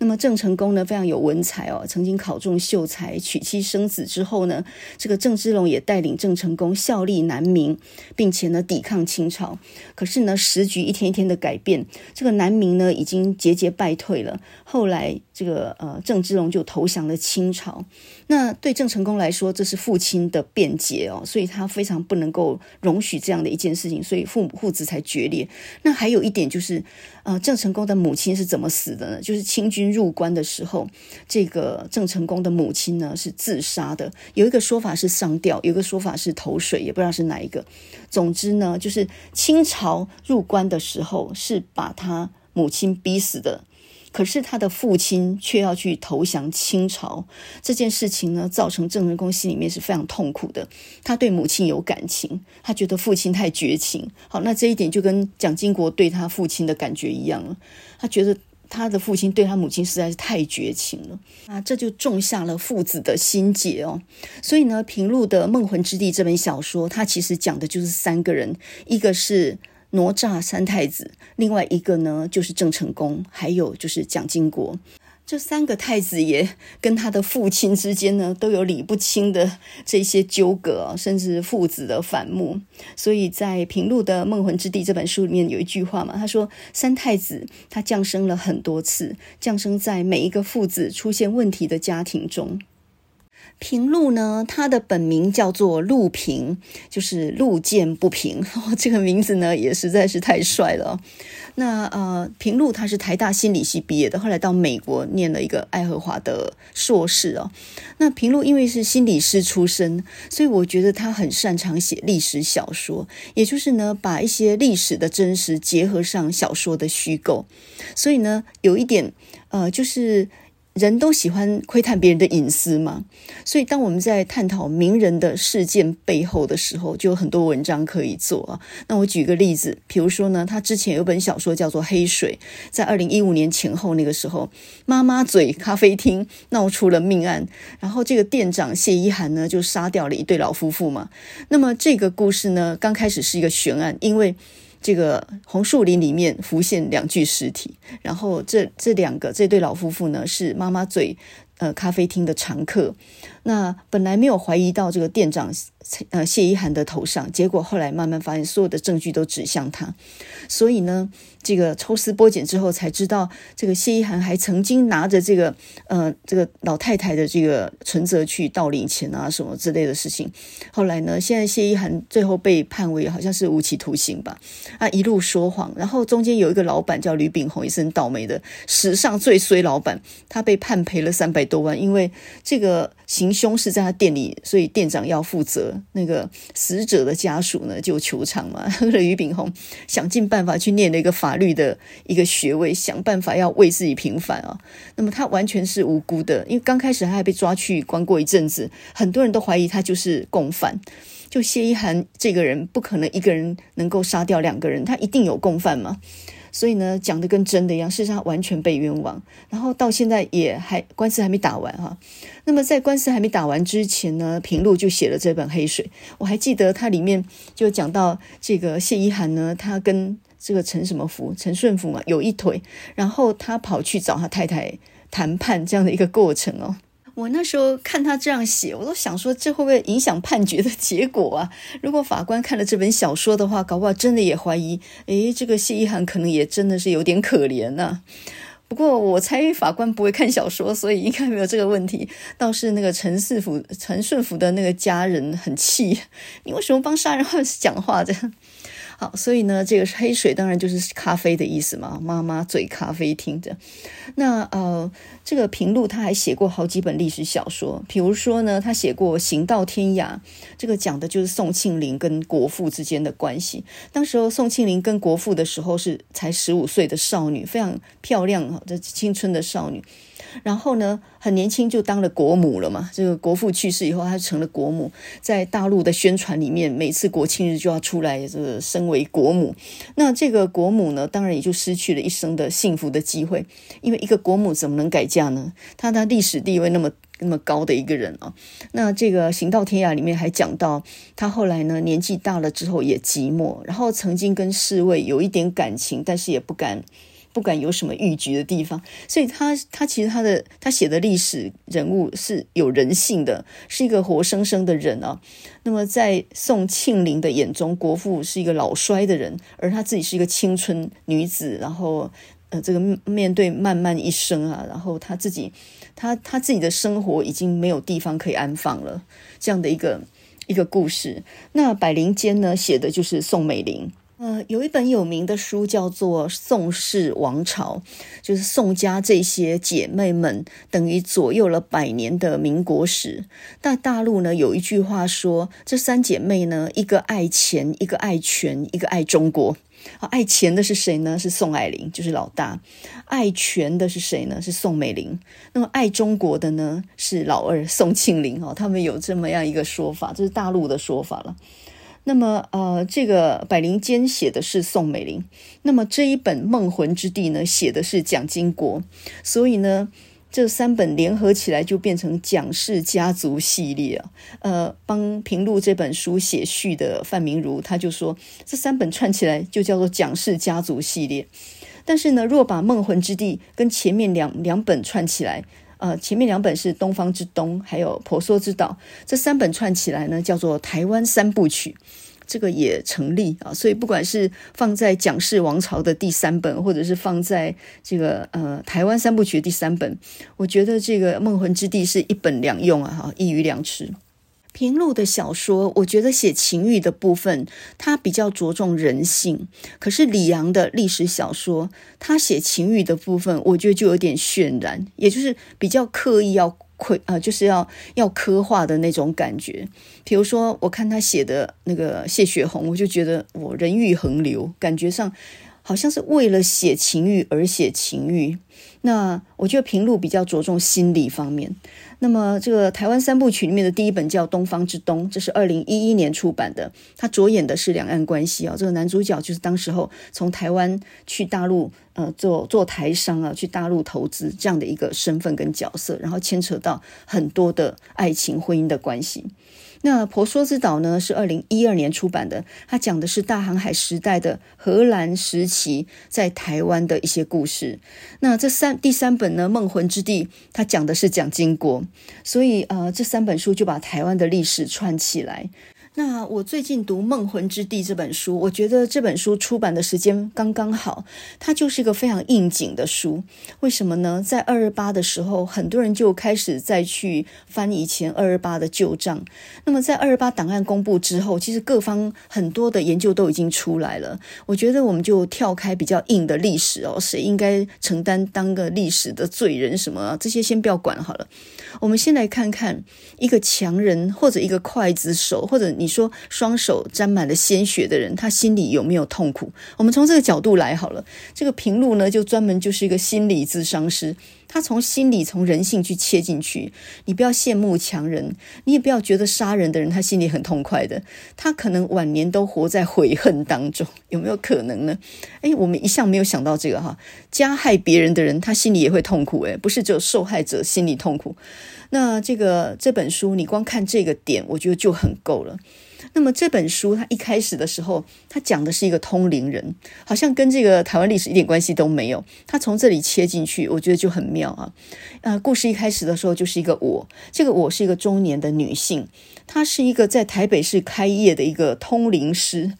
那么郑成功呢，非常有文采哦，曾经考中秀才，娶妻生子之后呢，这个郑芝龙也带领郑成功。效力南明，并且呢抵抗清朝，可是呢时局一天一天的改变，这个南明呢已经节节败退了。后来这个呃郑芝龙就投降了清朝。那对郑成功来说，这是父亲的辩解哦，所以他非常不能够容许这样的一件事情，所以父母父子才决裂。那还有一点就是，呃郑成功的母亲是怎么死的呢？就是清军入关的时候，这个郑成功的母亲呢是自杀的。有一个说法是上吊，有一个说法是投水，也不知道是哪一个。总之呢，就是清朝入关的时候是把他母亲逼死的。可是他的父亲却要去投降清朝，这件事情呢，造成郑成功心里面是非常痛苦的。他对母亲有感情，他觉得父亲太绝情。好，那这一点就跟蒋经国对他父亲的感觉一样了。他觉得他的父亲对他母亲实在是太绝情了啊，这就种下了父子的心结哦。所以呢，平路的《梦魂之地》这本小说，它其实讲的就是三个人，一个是。哪吒三太子，另外一个呢就是郑成功，还有就是蒋经国，这三个太子爷跟他的父亲之间呢都有理不清的这些纠葛，甚至父子的反目。所以在平路的《梦魂之地》这本书里面有一句话嘛，他说三太子他降生了很多次，降生在每一个父子出现问题的家庭中。平路呢，他的本名叫做路平，就是路见不平。这个名字呢，也实在是太帅了。那呃，平路他是台大心理系毕业的，后来到美国念了一个爱荷华的硕士哦。那平路因为是心理师出身，所以我觉得他很擅长写历史小说，也就是呢，把一些历史的真实结合上小说的虚构。所以呢，有一点呃，就是。人都喜欢窥探别人的隐私嘛，所以当我们在探讨名人的事件背后的时候，就有很多文章可以做啊。那我举个例子，比如说呢，他之前有本小说叫做《黑水》，在二零一五年前后那个时候，妈妈嘴咖啡厅闹出了命案，然后这个店长谢依涵呢就杀掉了一对老夫妇嘛。那么这个故事呢，刚开始是一个悬案，因为。这个红树林里面浮现两具尸体，然后这这两个这对老夫妇呢，是妈妈嘴呃咖啡厅的常客。那本来没有怀疑到这个店长呃谢一涵的头上，结果后来慢慢发现所有的证据都指向他，所以呢，这个抽丝剥茧之后才知道，这个谢一涵还曾经拿着这个呃这个老太太的这个存折去盗领钱啊什么之类的事情。后来呢，现在谢一涵最后被判为好像是无期徒刑吧，啊一路说谎，然后中间有一个老板叫吕炳宏，也是很倒霉的，史上最衰老板，他被判赔了三百多万，因为这个行凶是在他店里，所以店长要负责。那个死者的家属呢，就求偿嘛。吕炳宏想尽办法去念了一个法律的一个学位，想办法要为自己平反啊。那么他完全是无辜的，因为刚开始他还被抓去关过一阵子，很多人都怀疑他就是共犯。就谢一涵这个人，不可能一个人能够杀掉两个人，他一定有共犯嘛。所以呢，讲的跟真的一样，事实上完全被冤枉，然后到现在也还官司还没打完哈。那么在官司还没打完之前呢，平路就写了这本《黑水》，我还记得它里面就讲到这个谢一涵呢，他跟这个陈什么福、陈顺福嘛有一腿，然后他跑去找他太太谈判这样的一个过程哦。我那时候看他这样写，我都想说，这会不会影响判决的结果啊？如果法官看了这本小说的话，搞不好真的也怀疑，诶，这个谢一涵可能也真的是有点可怜呐、不过我猜法官不会看小说，所以应该没有这个问题。倒是那个陈四福、陈顺福的那个家人很气，你为什么帮杀人犯讲话的？好，所以呢，这个黑水当然就是咖啡的意思嘛。妈妈嘴咖啡厅的。那呃，这个平路他还写过好几本历史小说，比如说呢，他写过《行到天涯》，这个讲的就是宋庆龄跟国父之间的关系。当时候宋庆龄跟国父的时候是才十五岁的少女，非常漂亮的青春的少女。然后呢，很年轻就当了国母了嘛。这个国父去世以后，她成了国母，在大陆的宣传里面，每次国庆日就要出来这个身为国母。那这个国母呢，当然也就失去了一生的幸福的机会，因为一个国母怎么能改嫁呢？她的历史地位那么那么高的一个人啊。那这个《行到天涯》里面还讲到，她后来呢年纪大了之后也寂寞，然后曾经跟侍卫有一点感情，但是也不敢。不管有什么逾矩的地方，所以他他其实他的他写的历史人物是有人性的，是一个活生生的人啊。那么在宋庆龄的眼中，国父是一个老衰的人，而他自己是一个青春女子，然后呃，这个面对漫漫一生啊，然后他自己他他自己的生活已经没有地方可以安放了，这样的一个一个故事。那百灵间呢，写的就是宋美龄。呃，有一本有名的书叫做《宋氏王朝》，就是宋家这些姐妹们等于左右了百年的民国史。但大陆呢，有一句话说，这三姐妹呢，一个爱钱，一个爱权，一个爱中国。啊，爱钱的是谁呢？是宋霭龄，就是老大。爱权的是谁呢？是宋美龄。那么爱中国的呢？是老二宋庆龄。哦，他们有这么样一个说法，这是大陆的说法了。那么，呃，这个百灵间写的是宋美龄，那么这一本《梦魂之地》呢，写的是蒋经国，所以呢，这三本联合起来就变成蒋氏家族系列啊。呃，帮平路这本书写序的范明如他就说，这三本串起来就叫做蒋氏家族系列。但是呢，若把《梦魂之地》跟前面两两本串起来，呃，前面两本是《东方之东》，还有《婆娑之岛》，这三本串起来呢，叫做《台湾三部曲》，这个也成立啊。所以，不管是放在蒋氏王朝的第三本，或者是放在这个呃台湾三部曲的第三本，我觉得这个《梦魂之地》是一本两用啊，哈，一鱼两吃。平路的小说，我觉得写情欲的部分，他比较着重人性。可是李阳的历史小说，他写情欲的部分，我觉得就有点渲染，也就是比较刻意要刻啊，就是要要刻画的那种感觉。比如说，我看他写的那个谢雪红，我就觉得我人欲横流，感觉上好像是为了写情欲而写情欲。那我觉得平路比较着重心理方面。那么，这个台湾三部曲里面的第一本叫《东方之东》，这是二零一一年出版的。它着眼的是两岸关系啊。这个男主角就是当时候从台湾去大陆，呃，做做台商啊，去大陆投资这样的一个身份跟角色，然后牵扯到很多的爱情婚姻的关系。那《婆娑之岛》呢是二零一二年出版的，它讲的是大航海时代的荷兰时期在台湾的一些故事。那这三第三本呢，《梦魂之地》，它讲的是蒋经国，所以呃，这三本书就把台湾的历史串起来。那我最近读《梦魂之地》这本书，我觉得这本书出版的时间刚刚好，它就是一个非常应景的书。为什么呢？在二二八的时候，很多人就开始再去翻以前二二八的旧账。那么在二二八档案公布之后，其实各方很多的研究都已经出来了。我觉得我们就跳开比较硬的历史哦，谁应该承担当个历史的罪人什么这些先不要管好了。我们先来看看一个强人或者一个刽子手，或者你。说双手沾满了鲜血的人，他心里有没有痛苦？我们从这个角度来好了。这个平路呢，就专门就是一个心理咨商师，他从心理、从人性去切进去。你不要羡慕强人，你也不要觉得杀人的人他心里很痛快的，他可能晚年都活在悔恨当中，有没有可能呢？诶，我们一向没有想到这个哈，加害别人的人他心里也会痛苦，诶，不是只有受害者心里痛苦。那这个这本书，你光看这个点，我觉得就很够了。那么这本书，它一开始的时候，它讲的是一个通灵人，好像跟这个台湾历史一点关系都没有。它从这里切进去，我觉得就很妙啊。呃，故事一开始的时候就是一个我，这个我是一个中年的女性，她是一个在台北市开业的一个通灵师。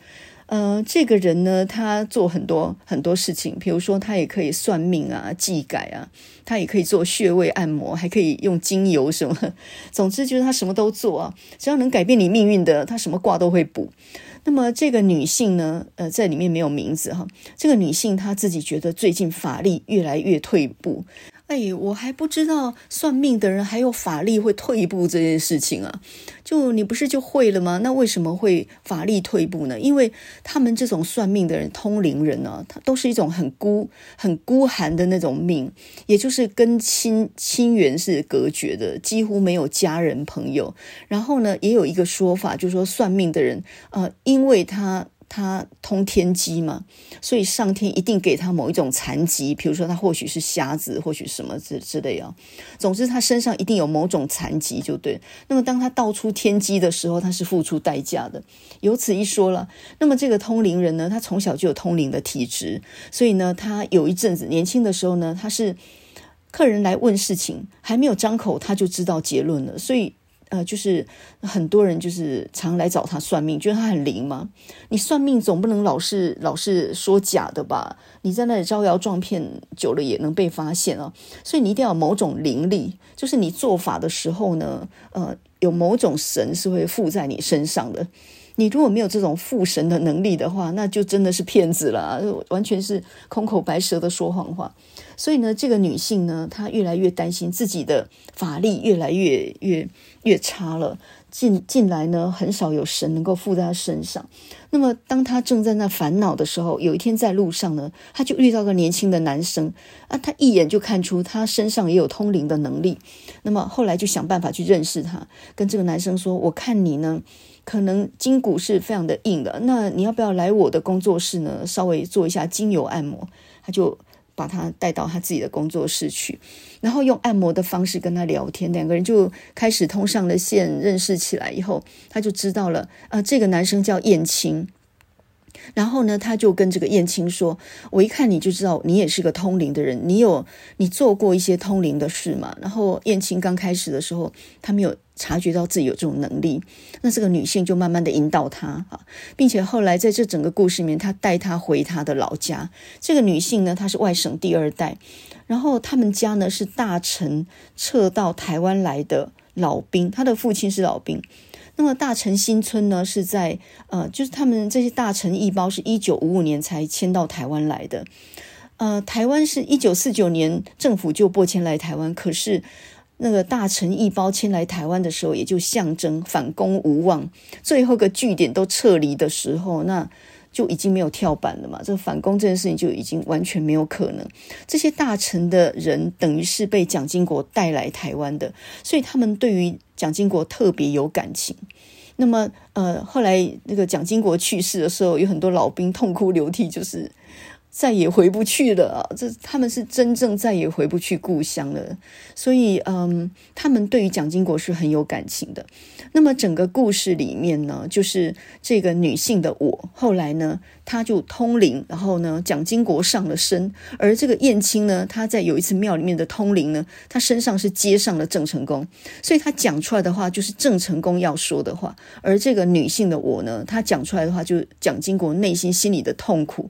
呃，这个人呢，他做很多很多事情，比如说他也可以算命啊、祭改啊，他也可以做穴位按摩，还可以用精油什么。总之就是他什么都做啊，只要能改变你命运的，他什么卦都会补。那么这个女性呢，呃，在里面没有名字哈。这个女性她自己觉得最近法力越来越退步。哎，我还不知道算命的人还有法力会退步这件事情啊！就你不是就会了吗？那为什么会法力退步呢？因为他们这种算命的人、通灵人呢、啊，他都是一种很孤、很孤寒的那种命，也就是跟亲亲缘是隔绝的，几乎没有家人朋友。然后呢，也有一个说法，就是说算命的人，呃，因为他。他通天机嘛，所以上天一定给他某一种残疾，比如说他或许是瞎子，或许什么之之类啊。总之，他身上一定有某种残疾，就对。那么，当他道出天机的时候，他是付出代价的。由此一说了，那么这个通灵人呢，他从小就有通灵的体质，所以呢，他有一阵子年轻的时候呢，他是客人来问事情，还没有张口，他就知道结论了，所以。呃，就是很多人就是常来找他算命，觉得他很灵嘛。你算命总不能老是老是说假的吧？你在那里招摇撞骗久了也能被发现啊。所以你一定要有某种灵力，就是你做法的时候呢，呃，有某种神是会附在你身上的。你如果没有这种附神的能力的话，那就真的是骗子了，完全是空口白舌的说谎话。所以呢，这个女性呢，她越来越担心自己的法力越来越越越差了。近近来呢，很少有神能够附在她身上。那么，当她正在那烦恼的时候，有一天在路上呢，她就遇到个年轻的男生啊，她一眼就看出他身上也有通灵的能力。那么后来就想办法去认识他，跟这个男生说：“我看你呢。”可能筋骨是非常的硬的，那你要不要来我的工作室呢？稍微做一下精油按摩，他就把他带到他自己的工作室去，然后用按摩的方式跟他聊天，两个人就开始通上了线，认识起来以后，他就知道了，啊、呃，这个男生叫燕青。然后呢，他就跟这个燕青说：“我一看你就知道，你也是个通灵的人，你有你做过一些通灵的事嘛。”然后燕青刚开始的时候，他没有察觉到自己有这种能力。那这个女性就慢慢的引导他啊，并且后来在这整个故事里面，他带他回他的老家。这个女性呢，她是外省第二代，然后他们家呢是大陈撤到台湾来的老兵，他的父亲是老兵。那么大陈新村呢，是在呃，就是他们这些大陈义胞是一九五五年才迁到台湾来的，呃，台湾是一九四九年政府就拨迁来台湾，可是那个大臣一包迁来台湾的时候，也就象征反攻无望，最后个据点都撤离的时候，那。就已经没有跳板了嘛，这个反攻这件事情就已经完全没有可能。这些大臣的人等于是被蒋经国带来台湾的，所以他们对于蒋经国特别有感情。那么，呃，后来那个蒋经国去世的时候，有很多老兵痛哭流涕，就是再也回不去了！这他们是真正再也回不去故乡了。所以，嗯，他们对于蒋经国是很有感情的。那么，整个故事里面呢，就是这个女性的我，后来呢，她就通灵，然后呢，蒋经国上了身，而这个燕青呢，他在有一次庙里面的通灵呢，他身上是接上了郑成功，所以他讲出来的话就是郑成功要说的话，而这个女性的我呢，她讲出来的话就是蒋经国内心心里的痛苦。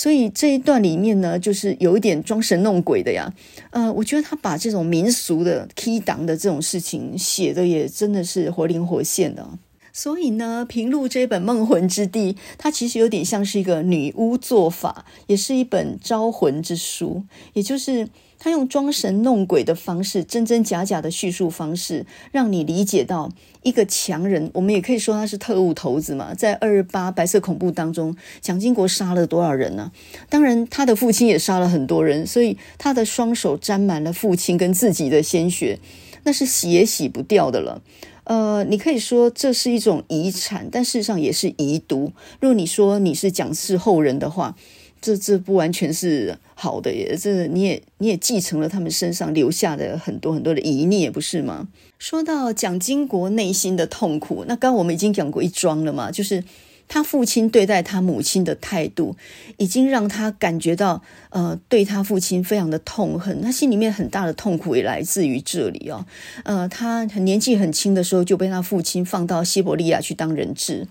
所以这一段里面呢，就是有一点装神弄鬼的呀。呃，我觉得他把这种民俗的踢档的这种事情写的也真的是活灵活现的。所以呢，平路这本《梦魂之地》，它其实有点像是一个女巫做法，也是一本招魂之书，也就是。他用装神弄鬼的方式，真真假假的叙述方式，让你理解到一个强人。我们也可以说他是特务头子嘛。在二二八白色恐怖当中，蒋经国杀了多少人呢？当然，他的父亲也杀了很多人，所以他的双手沾满了父亲跟自己的鲜血，那是洗也洗不掉的了。呃，你可以说这是一种遗产，但事实上也是遗毒。如果你说你是蒋氏后人的话，这这不完全是好的耶，这你也你也继承了他们身上留下的很多很多的遗孽，不是吗？说到蒋经国内心的痛苦，那刚刚我们已经讲过一桩了嘛，就是他父亲对待他母亲的态度，已经让他感觉到呃，对他父亲非常的痛恨，他心里面很大的痛苦也来自于这里哦。呃，他年纪很轻的时候就被他父亲放到西伯利亚去当人质。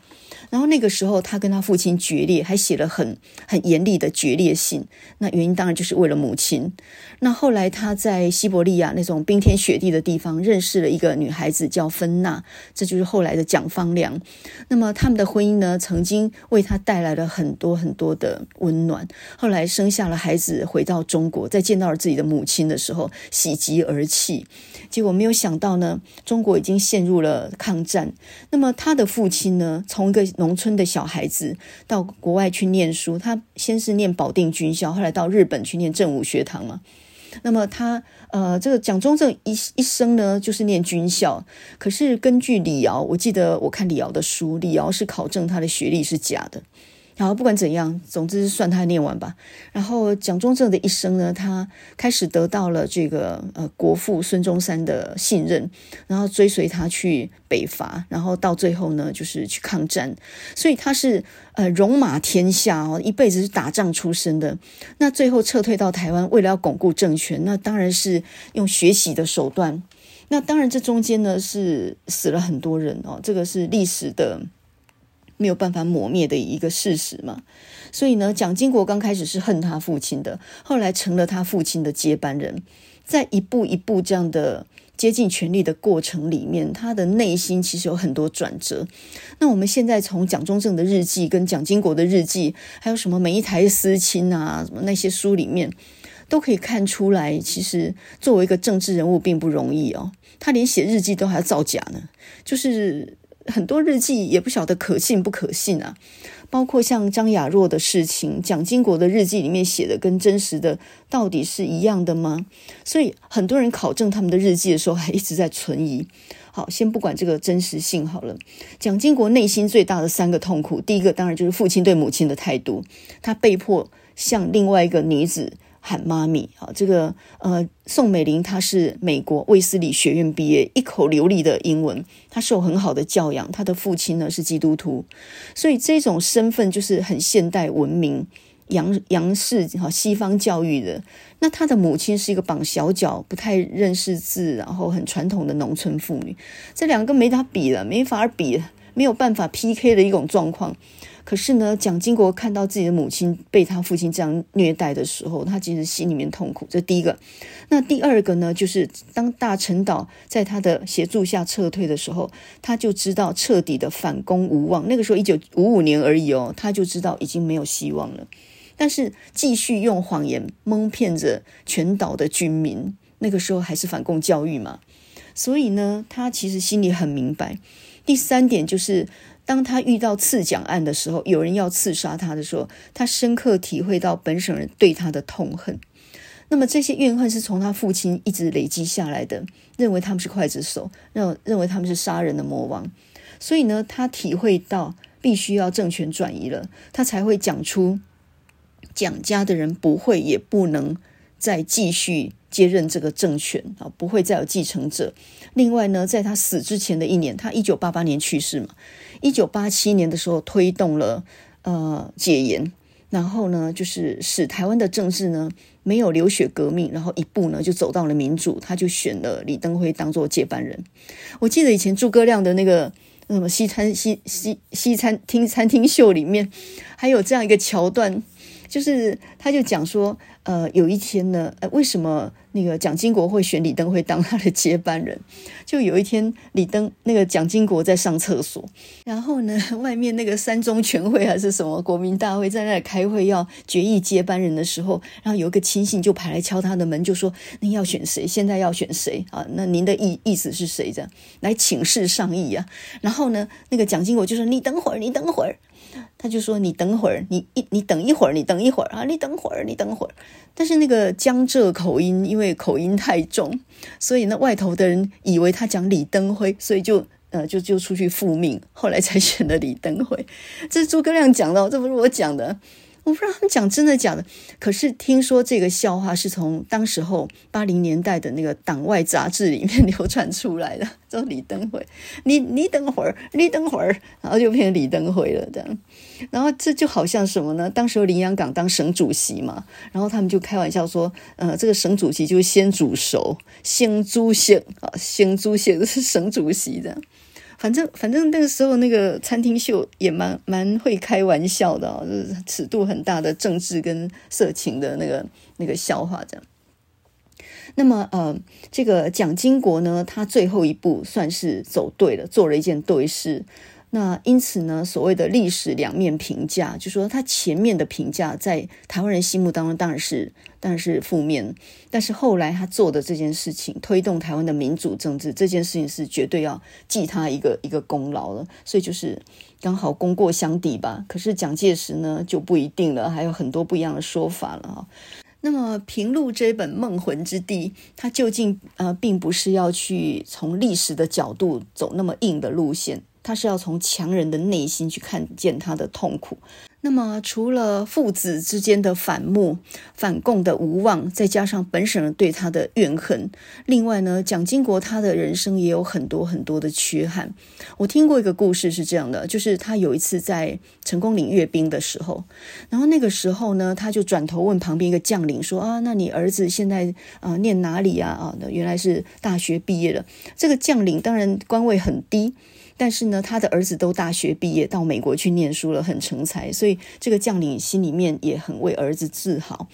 然后那个时候，他跟他父亲决裂，还写了很很严厉的决裂信。那原因当然就是为了母亲。那后来他在西伯利亚那种冰天雪地的地方，认识了一个女孩子叫芬娜，这就是后来的蒋方良。那么他们的婚姻呢，曾经为他带来了很多很多的温暖。后来生下了孩子，回到中国，在见到了自己的母亲的时候，喜极而泣。结果没有想到呢，中国已经陷入了抗战。那么他的父亲呢，从一个农村的小孩子到国外去念书，他先是念保定军校，后来到日本去念正武学堂嘛。那么他呃，这个蒋中正一一生呢，就是念军校。可是根据李敖，我记得我看李敖的书，李敖是考证他的学历是假的。然后不管怎样，总之算他念完吧。然后蒋中正的一生呢，他开始得到了这个呃国父孙中山的信任，然后追随他去北伐，然后到最后呢，就是去抗战。所以他是呃戎马天下哦，一辈子是打仗出身的。那最后撤退到台湾，为了要巩固政权，那当然是用学习的手段。那当然这中间呢是死了很多人哦，这个是历史的。没有办法抹灭的一个事实嘛，所以呢，蒋经国刚开始是恨他父亲的，后来成了他父亲的接班人，在一步一步这样的接近权力的过程里面，他的内心其实有很多转折。那我们现在从蒋中正的日记、跟蒋经国的日记，还有什么梅一台私亲啊，什么那些书里面，都可以看出来，其实作为一个政治人物并不容易哦，他连写日记都还要造假呢，就是。很多日记也不晓得可信不可信啊，包括像张亚若的事情，蒋经国的日记里面写的跟真实的到底是一样的吗？所以很多人考证他们的日记的时候，还一直在存疑。好，先不管这个真实性好了。蒋经国内心最大的三个痛苦，第一个当然就是父亲对母亲的态度，他被迫向另外一个女子。喊妈咪啊，这个呃，宋美龄她是美国卫斯理学院毕业，一口流利的英文，她受很好的教养，她的父亲呢是基督徒，所以这种身份就是很现代文明、洋洋式哈西方教育的。那她的母亲是一个绑小脚、不太认识字，然后很传统的农村妇女，这两个没法比了，没法比，没有办法 PK 的一种状况。可是呢，蒋经国看到自己的母亲被他父亲这样虐待的时候，他其实心里面痛苦。这第一个。那第二个呢，就是当大陈岛在他的协助下撤退的时候，他就知道彻底的反攻无望。那个时候一九五五年而已哦，他就知道已经没有希望了。但是继续用谎言蒙骗着全岛的军民，那个时候还是反共教育嘛。所以呢，他其实心里很明白。第三点就是。当他遇到刺蒋案的时候，有人要刺杀他的时候，他深刻体会到本省人对他的痛恨。那么这些怨恨是从他父亲一直累积下来的，认为他们是刽子手，认认为他们是杀人的魔王。所以呢，他体会到必须要政权转移了，他才会讲出蒋家的人不会也不能再继续接任这个政权啊，不会再有继承者。另外呢，在他死之前的一年，他一九八八年去世嘛，一九八七年的时候推动了呃解严，然后呢，就是使台湾的政治呢没有流血革命，然后一步呢就走到了民主，他就选了李登辉当做接班人。我记得以前诸葛亮的那个。什么西餐西西西餐厅餐厅秀里面，还有这样一个桥段，就是他就讲说，呃，有一天呢，呃，为什么那个蒋经国会选李登辉当他的接班人？就有一天，李登那个蒋经国在上厕所，然后呢，外面那个三中全会还是什么国民大会在那里开会要决议接班人的时候，然后有一个亲信就跑来敲他的门，就说：“您要选谁？现在要选谁啊？那您的意意思是谁？这样来请示上意啊？”然后呢，那个蒋经国就说：“你等会儿，你等会儿。”他就说：“你等会儿，你一你等一会儿，你等一会儿啊，你等会儿，你等会儿。”但是那个江浙口音，因为口音太重，所以那外头的人以为他讲李登辉，所以就呃就就出去复命，后来才选了李登辉。这是诸葛亮讲的，这不是我讲的。我不知道他们讲真的假的，可是听说这个笑话是从当时候八零年代的那个党外杂志里面 流传出来的。叫李登辉，你你等会儿，你等会儿，然后就变成李登辉了，这样。然后这就好像什么呢？当时候林洋港当省主席嘛，然后他们就开玩笑说，呃，这个省主席就是先煮熟，先猪先啊，先猪先是 省主席这样。反正反正那个时候那个餐厅秀也蛮蛮会开玩笑的哦，就是尺度很大的政治跟色情的那个那个笑话这样。那么呃，这个蒋经国呢，他最后一步算是走对了，做了一件对事。那因此呢，所谓的历史两面评价，就说他前面的评价在台湾人心目当中当然是当然是负面，但是后来他做的这件事情，推动台湾的民主政治这件事情是绝对要记他一个一个功劳了，所以就是刚好功过相抵吧。可是蒋介石呢就不一定了，还有很多不一样的说法了哈。那么平路这本《梦魂之地》，它究竟呃并不是要去从历史的角度走那么硬的路线。他是要从强人的内心去看见他的痛苦。那么，除了父子之间的反目、反共的无望，再加上本省人对他的怨恨，另外呢，蒋经国他的人生也有很多很多的缺憾。我听过一个故事是这样的，就是他有一次在成功岭阅兵的时候，然后那个时候呢，他就转头问旁边一个将领说：“啊，那你儿子现在啊念哪里啊？啊，原来是大学毕业了。”这个将领当然官位很低。但是呢，他的儿子都大学毕业，到美国去念书了，很成才，所以这个将领心里面也很为儿子自豪。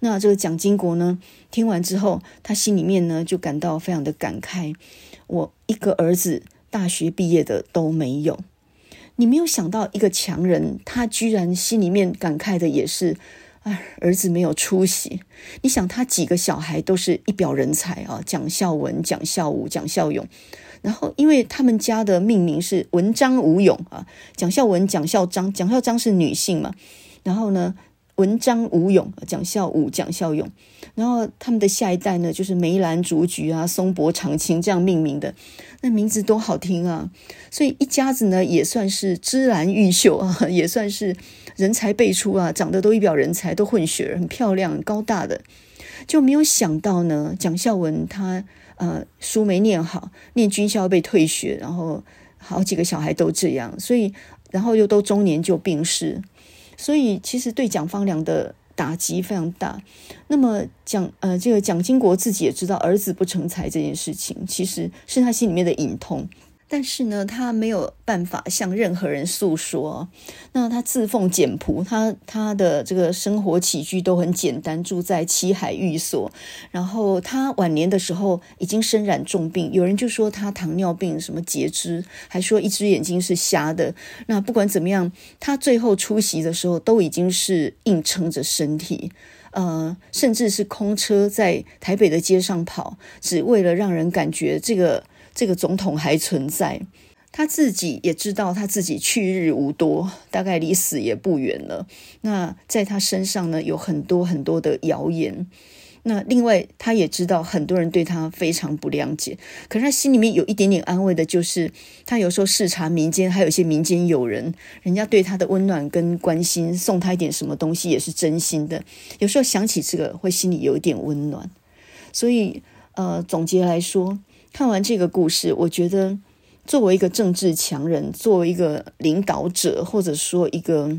那这个蒋经国呢，听完之后，他心里面呢就感到非常的感慨：我一个儿子大学毕业的都没有。你没有想到，一个强人，他居然心里面感慨的也是，哎，儿子没有出息。你想，他几个小孩都是一表人才啊，蒋孝文、蒋孝武、蒋孝勇。然后，因为他们家的命名是文章武勇啊，蒋孝文、蒋孝章，蒋孝章是女性嘛。然后呢，文章武勇，蒋孝武、蒋孝勇。然后他们的下一代呢，就是梅兰竹菊啊、松柏长青这样命名的，那名字多好听啊！所以一家子呢，也算是芝兰玉秀啊，也算是人才辈出啊，长得都一表人才，都混血，很漂亮、高大的。就没有想到呢，蒋孝文他。呃，书没念好，念军校被退学，然后好几个小孩都这样，所以然后又都中年就病逝，所以其实对蒋方良的打击非常大。那么蒋呃，这个蒋经国自己也知道儿子不成才这件事情，其实是他心里面的隐痛。但是呢，他没有办法向任何人诉说。那他自奉简朴，他他的这个生活起居都很简单，住在七海寓所。然后他晚年的时候已经身染重病，有人就说他糖尿病什么截肢，还说一只眼睛是瞎的。那不管怎么样，他最后出席的时候都已经是硬撑着身体，呃，甚至是空车在台北的街上跑，只为了让人感觉这个。这个总统还存在，他自己也知道他自己去日无多，大概离死也不远了。那在他身上呢，有很多很多的谣言。那另外，他也知道很多人对他非常不谅解，可是他心里面有一点点安慰的，就是他有时候视察民间，还有一些民间友人，人家对他的温暖跟关心，送他一点什么东西也是真心的。有时候想起这个，会心里有一点温暖。所以，呃，总结来说，看完这个故事，我觉得作为一个政治强人，作为一个领导者，或者说一个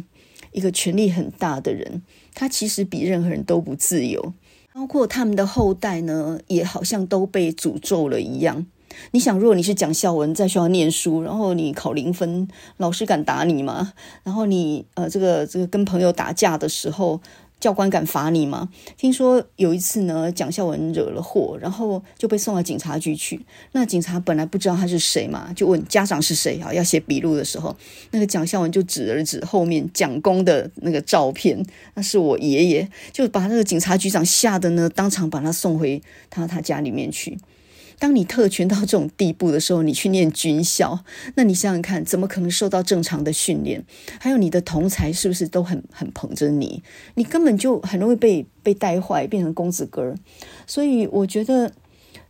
一个权力很大的人，他其实比任何人都不自由。包括他们的后代呢，也好像都被诅咒了一样。你想，如果你是蒋孝文在学校念书，然后你考零分，老师敢打你吗？然后你呃，这个这个跟朋友打架的时候。教官敢罚你吗？听说有一次呢，蒋孝文惹了祸，然后就被送到警察局去。那警察本来不知道他是谁嘛，就问家长是谁啊？要写笔录的时候，那个蒋孝文就指了指后面蒋公的那个照片，那是我爷爷，就把那个警察局长吓得呢，当场把他送回他他家里面去。当你特权到这种地步的时候，你去念军校，那你想想看，怎么可能受到正常的训练？还有你的同才是不是都很很捧着你？你根本就很容易被被带坏，变成公子哥。所以我觉得，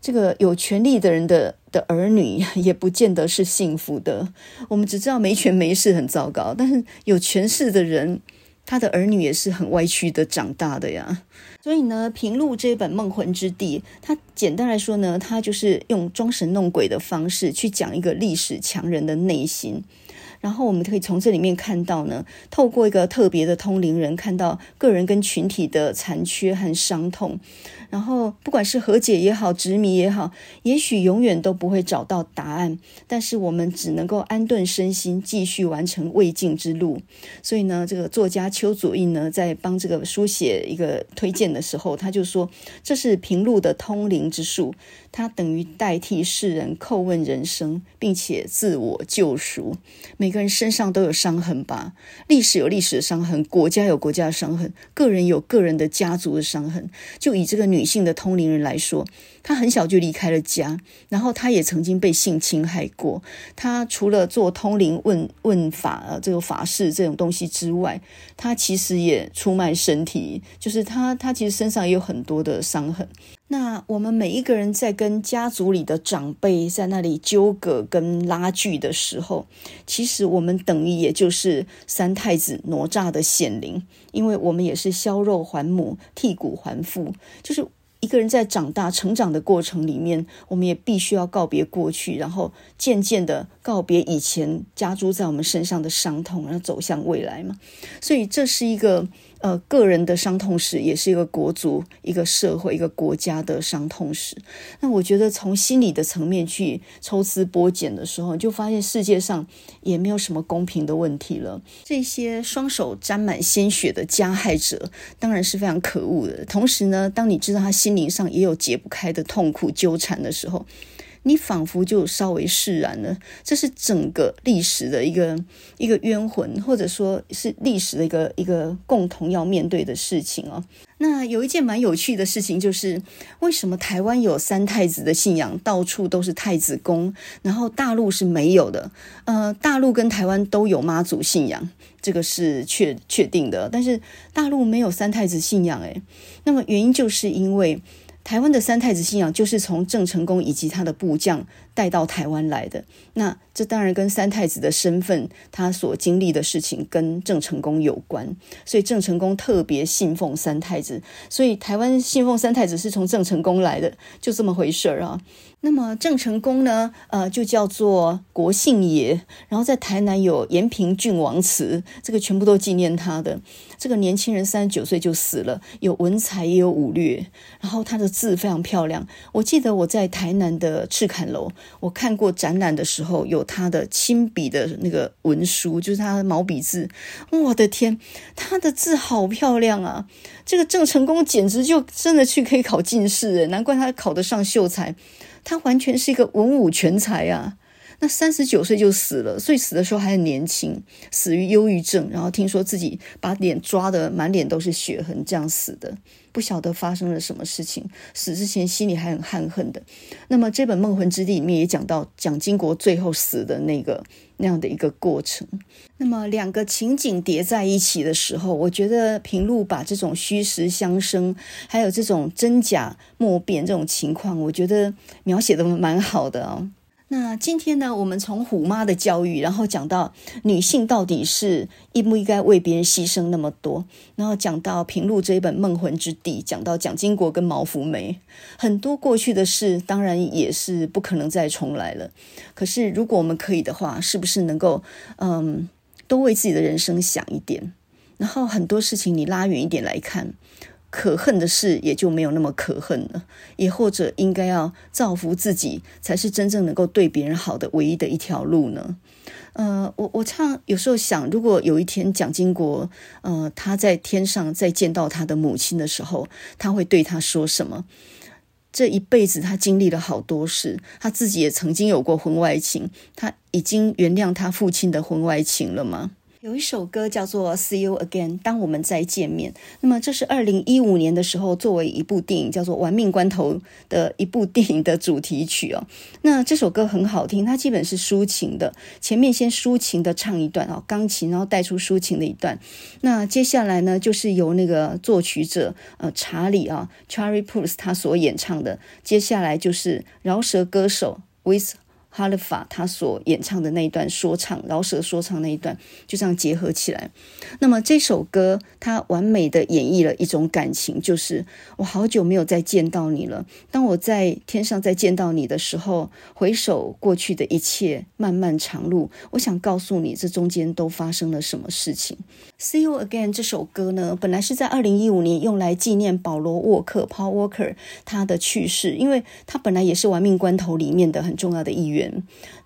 这个有权力的人的的儿女 也不见得是幸福的。我们只知道没权没势很糟糕，但是有权势的人，他的儿女也是很歪曲的长大的呀。所以呢，平路这本《梦魂之地》，它简单来说呢，它就是用装神弄鬼的方式去讲一个历史强人的内心。然后我们可以从这里面看到呢，透过一个特别的通灵人，看到个人跟群体的残缺和伤痛。然后，不管是和解也好，执迷也好，也许永远都不会找到答案。但是我们只能够安顿身心，继续完成未尽之路。所以呢，这个作家邱祖印呢，在帮这个书写一个推荐的时候，他就说，这是平路的通灵之术，它等于代替世人叩问人生，并且自我救赎。每个人身上都有伤痕吧？历史有历史的伤痕，国家有国家的伤痕，个人有个人的家族的伤痕。就以这个。女性的通灵人来说，他很小就离开了家，然后他也曾经被性侵害过。他除了做通灵问问法呃这个法事这种东西之外，他其实也出卖身体，就是他，他其实身上也有很多的伤痕。那我们每一个人在跟家族里的长辈在那里纠葛跟拉锯的时候，其实我们等于也就是三太子哪吒的显灵，因为我们也是削肉还母，剔骨还父，就是。一个人在长大成长的过程里面，我们也必须要告别过去，然后渐渐的告别以前加诸在我们身上的伤痛，然后走向未来嘛。所以这是一个。呃，个人的伤痛史也是一个国族、一个社会、一个国家的伤痛史。那我觉得从心理的层面去抽丝剥茧的时候，就发现世界上也没有什么公平的问题了。这些双手沾满鲜血的加害者，当然是非常可恶的。同时呢，当你知道他心灵上也有解不开的痛苦纠缠的时候，你仿佛就稍微释然了，这是整个历史的一个一个冤魂，或者说是历史的一个一个共同要面对的事情哦。那有一件蛮有趣的事情，就是为什么台湾有三太子的信仰，到处都是太子宫，然后大陆是没有的。呃，大陆跟台湾都有妈祖信仰，这个是确确定的，但是大陆没有三太子信仰，诶，那么原因就是因为。台湾的三太子信仰就是从郑成功以及他的部将带到台湾来的。那这当然跟三太子的身份，他所经历的事情跟郑成功有关。所以郑成功特别信奉三太子，所以台湾信奉三太子是从郑成功来的，就这么回事儿啊。那么郑成功呢，呃，就叫做国姓爷。然后在台南有延平郡王祠，这个全部都纪念他的。这个年轻人三十九岁就死了，有文才也有武略，然后他的字非常漂亮。我记得我在台南的赤崁楼，我看过展览的时候，有他的亲笔的那个文书，就是他的毛笔字。我的天，他的字好漂亮啊！这个郑成功简直就真的去可以考进士诶，难怪他考得上秀才。他完全是一个文武全才啊！那三十九岁就死了，所以死的时候还很年轻，死于忧郁症，然后听说自己把脸抓得满脸都是血痕，这样死的，不晓得发生了什么事情，死之前心里还很憾恨的。那么这本《梦魂之地》里面也讲到蒋经国最后死的那个那样的一个过程。那么两个情景叠在一起的时候，我觉得平路把这种虚实相生，还有这种真假莫辨这种情况，我觉得描写的蛮好的哦。那今天呢，我们从虎妈的教育，然后讲到女性到底是应不应该为别人牺牲那么多，然后讲到平路这一本《梦魂之地》，讲到蒋经国跟毛福梅，很多过去的事，当然也是不可能再重来了。可是如果我们可以的话，是不是能够嗯，多为自己的人生想一点，然后很多事情你拉远一点来看。可恨的事也就没有那么可恨了，也或者应该要造福自己，才是真正能够对别人好的唯一的一条路呢？呃，我我常有时候想，如果有一天蒋经国，呃，他在天上再见到他的母亲的时候，他会对他说什么？这一辈子他经历了好多事，他自己也曾经有过婚外情，他已经原谅他父亲的婚外情了吗？有一首歌叫做《See You Again》，当我们再见面。那么这是二零一五年的时候，作为一部电影叫做《玩命关头》的一部电影的主题曲哦。那这首歌很好听，它基本是抒情的。前面先抒情的唱一段哦，钢琴，然后带出抒情的一段。那接下来呢，就是由那个作曲者呃查理啊，Charlie Puth 他所演唱的。接下来就是饶舌歌手 Wiz。哈利法他所演唱的那一段说唱，饶舌说唱那一段，就这样结合起来。那么这首歌，它完美的演绎了一种感情，就是我好久没有再见到你了。当我在天上再见到你的时候，回首过去的一切，漫漫长路，我想告诉你，这中间都发生了什么事情。See You Again 这首歌呢，本来是在二零一五年用来纪念保罗沃克 （Paul Walker） 他的去世，因为他本来也是玩命关头里面的很重要的一员。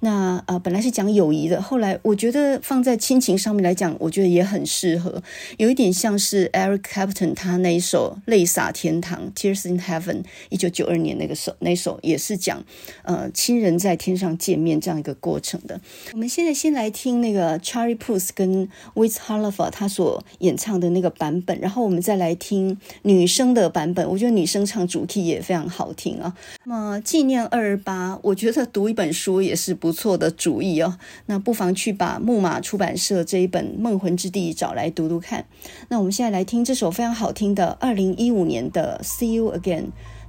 那呃，本来是讲友谊的，后来我觉得放在亲情上面来讲，我觉得也很适合，有一点像是 Eric Clapton 他那一首《泪洒天堂》（Tears in Heaven），一九九二年那个首那首也是讲呃亲人在天上见面这样一个过程的。我们现在先来听那个 Charlie Puth 跟 Wiz Khalifa 他所演唱的那个版本，然后我们再来听女生的版本。我觉得女生唱主题也非常好听啊。那么纪念二二八，我觉得读一本书。书也是不错的主意哦，那不妨去把木马出版社这一本《梦魂之地》找来读读看。那我们现在来听这首非常好听的二零一五年的《See You Again》，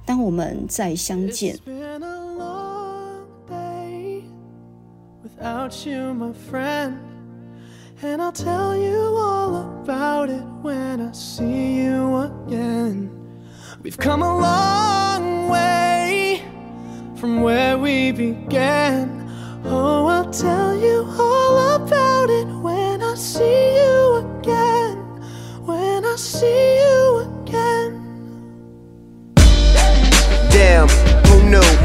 当我们再相见。From where we began. Oh, I'll tell you all about it when I see you again. When I see you again. Damn, who knew?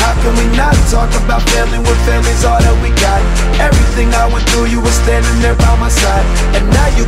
How can we not talk about family when family's all that we got? Everything I went through, you were standing there by my side And now you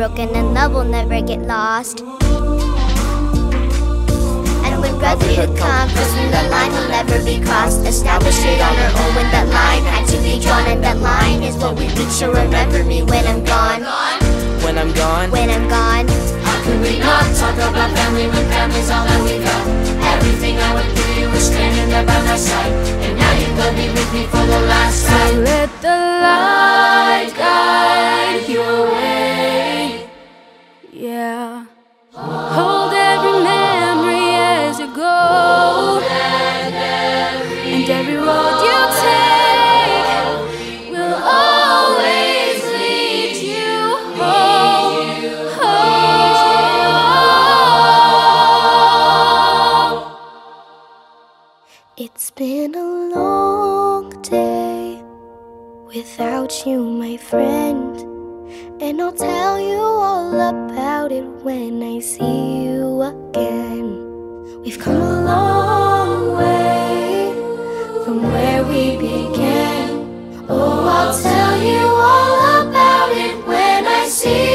broken and love will never get lost. And when brotherhood comes, the line will never be crossed. Established it on our own when that line had to be drawn, and that line is what we reach. So remember me when I'm gone. When I'm gone. When I'm gone. How can we not talk about family when family's all that we got? Everything I went through, you were standing there by my side, and now you're gonna be with me for the last time. So let the light. you, my friend. And I'll tell you all about it when I see you again. We've come a long way from where we began. Oh, I'll tell you all about it when I see you.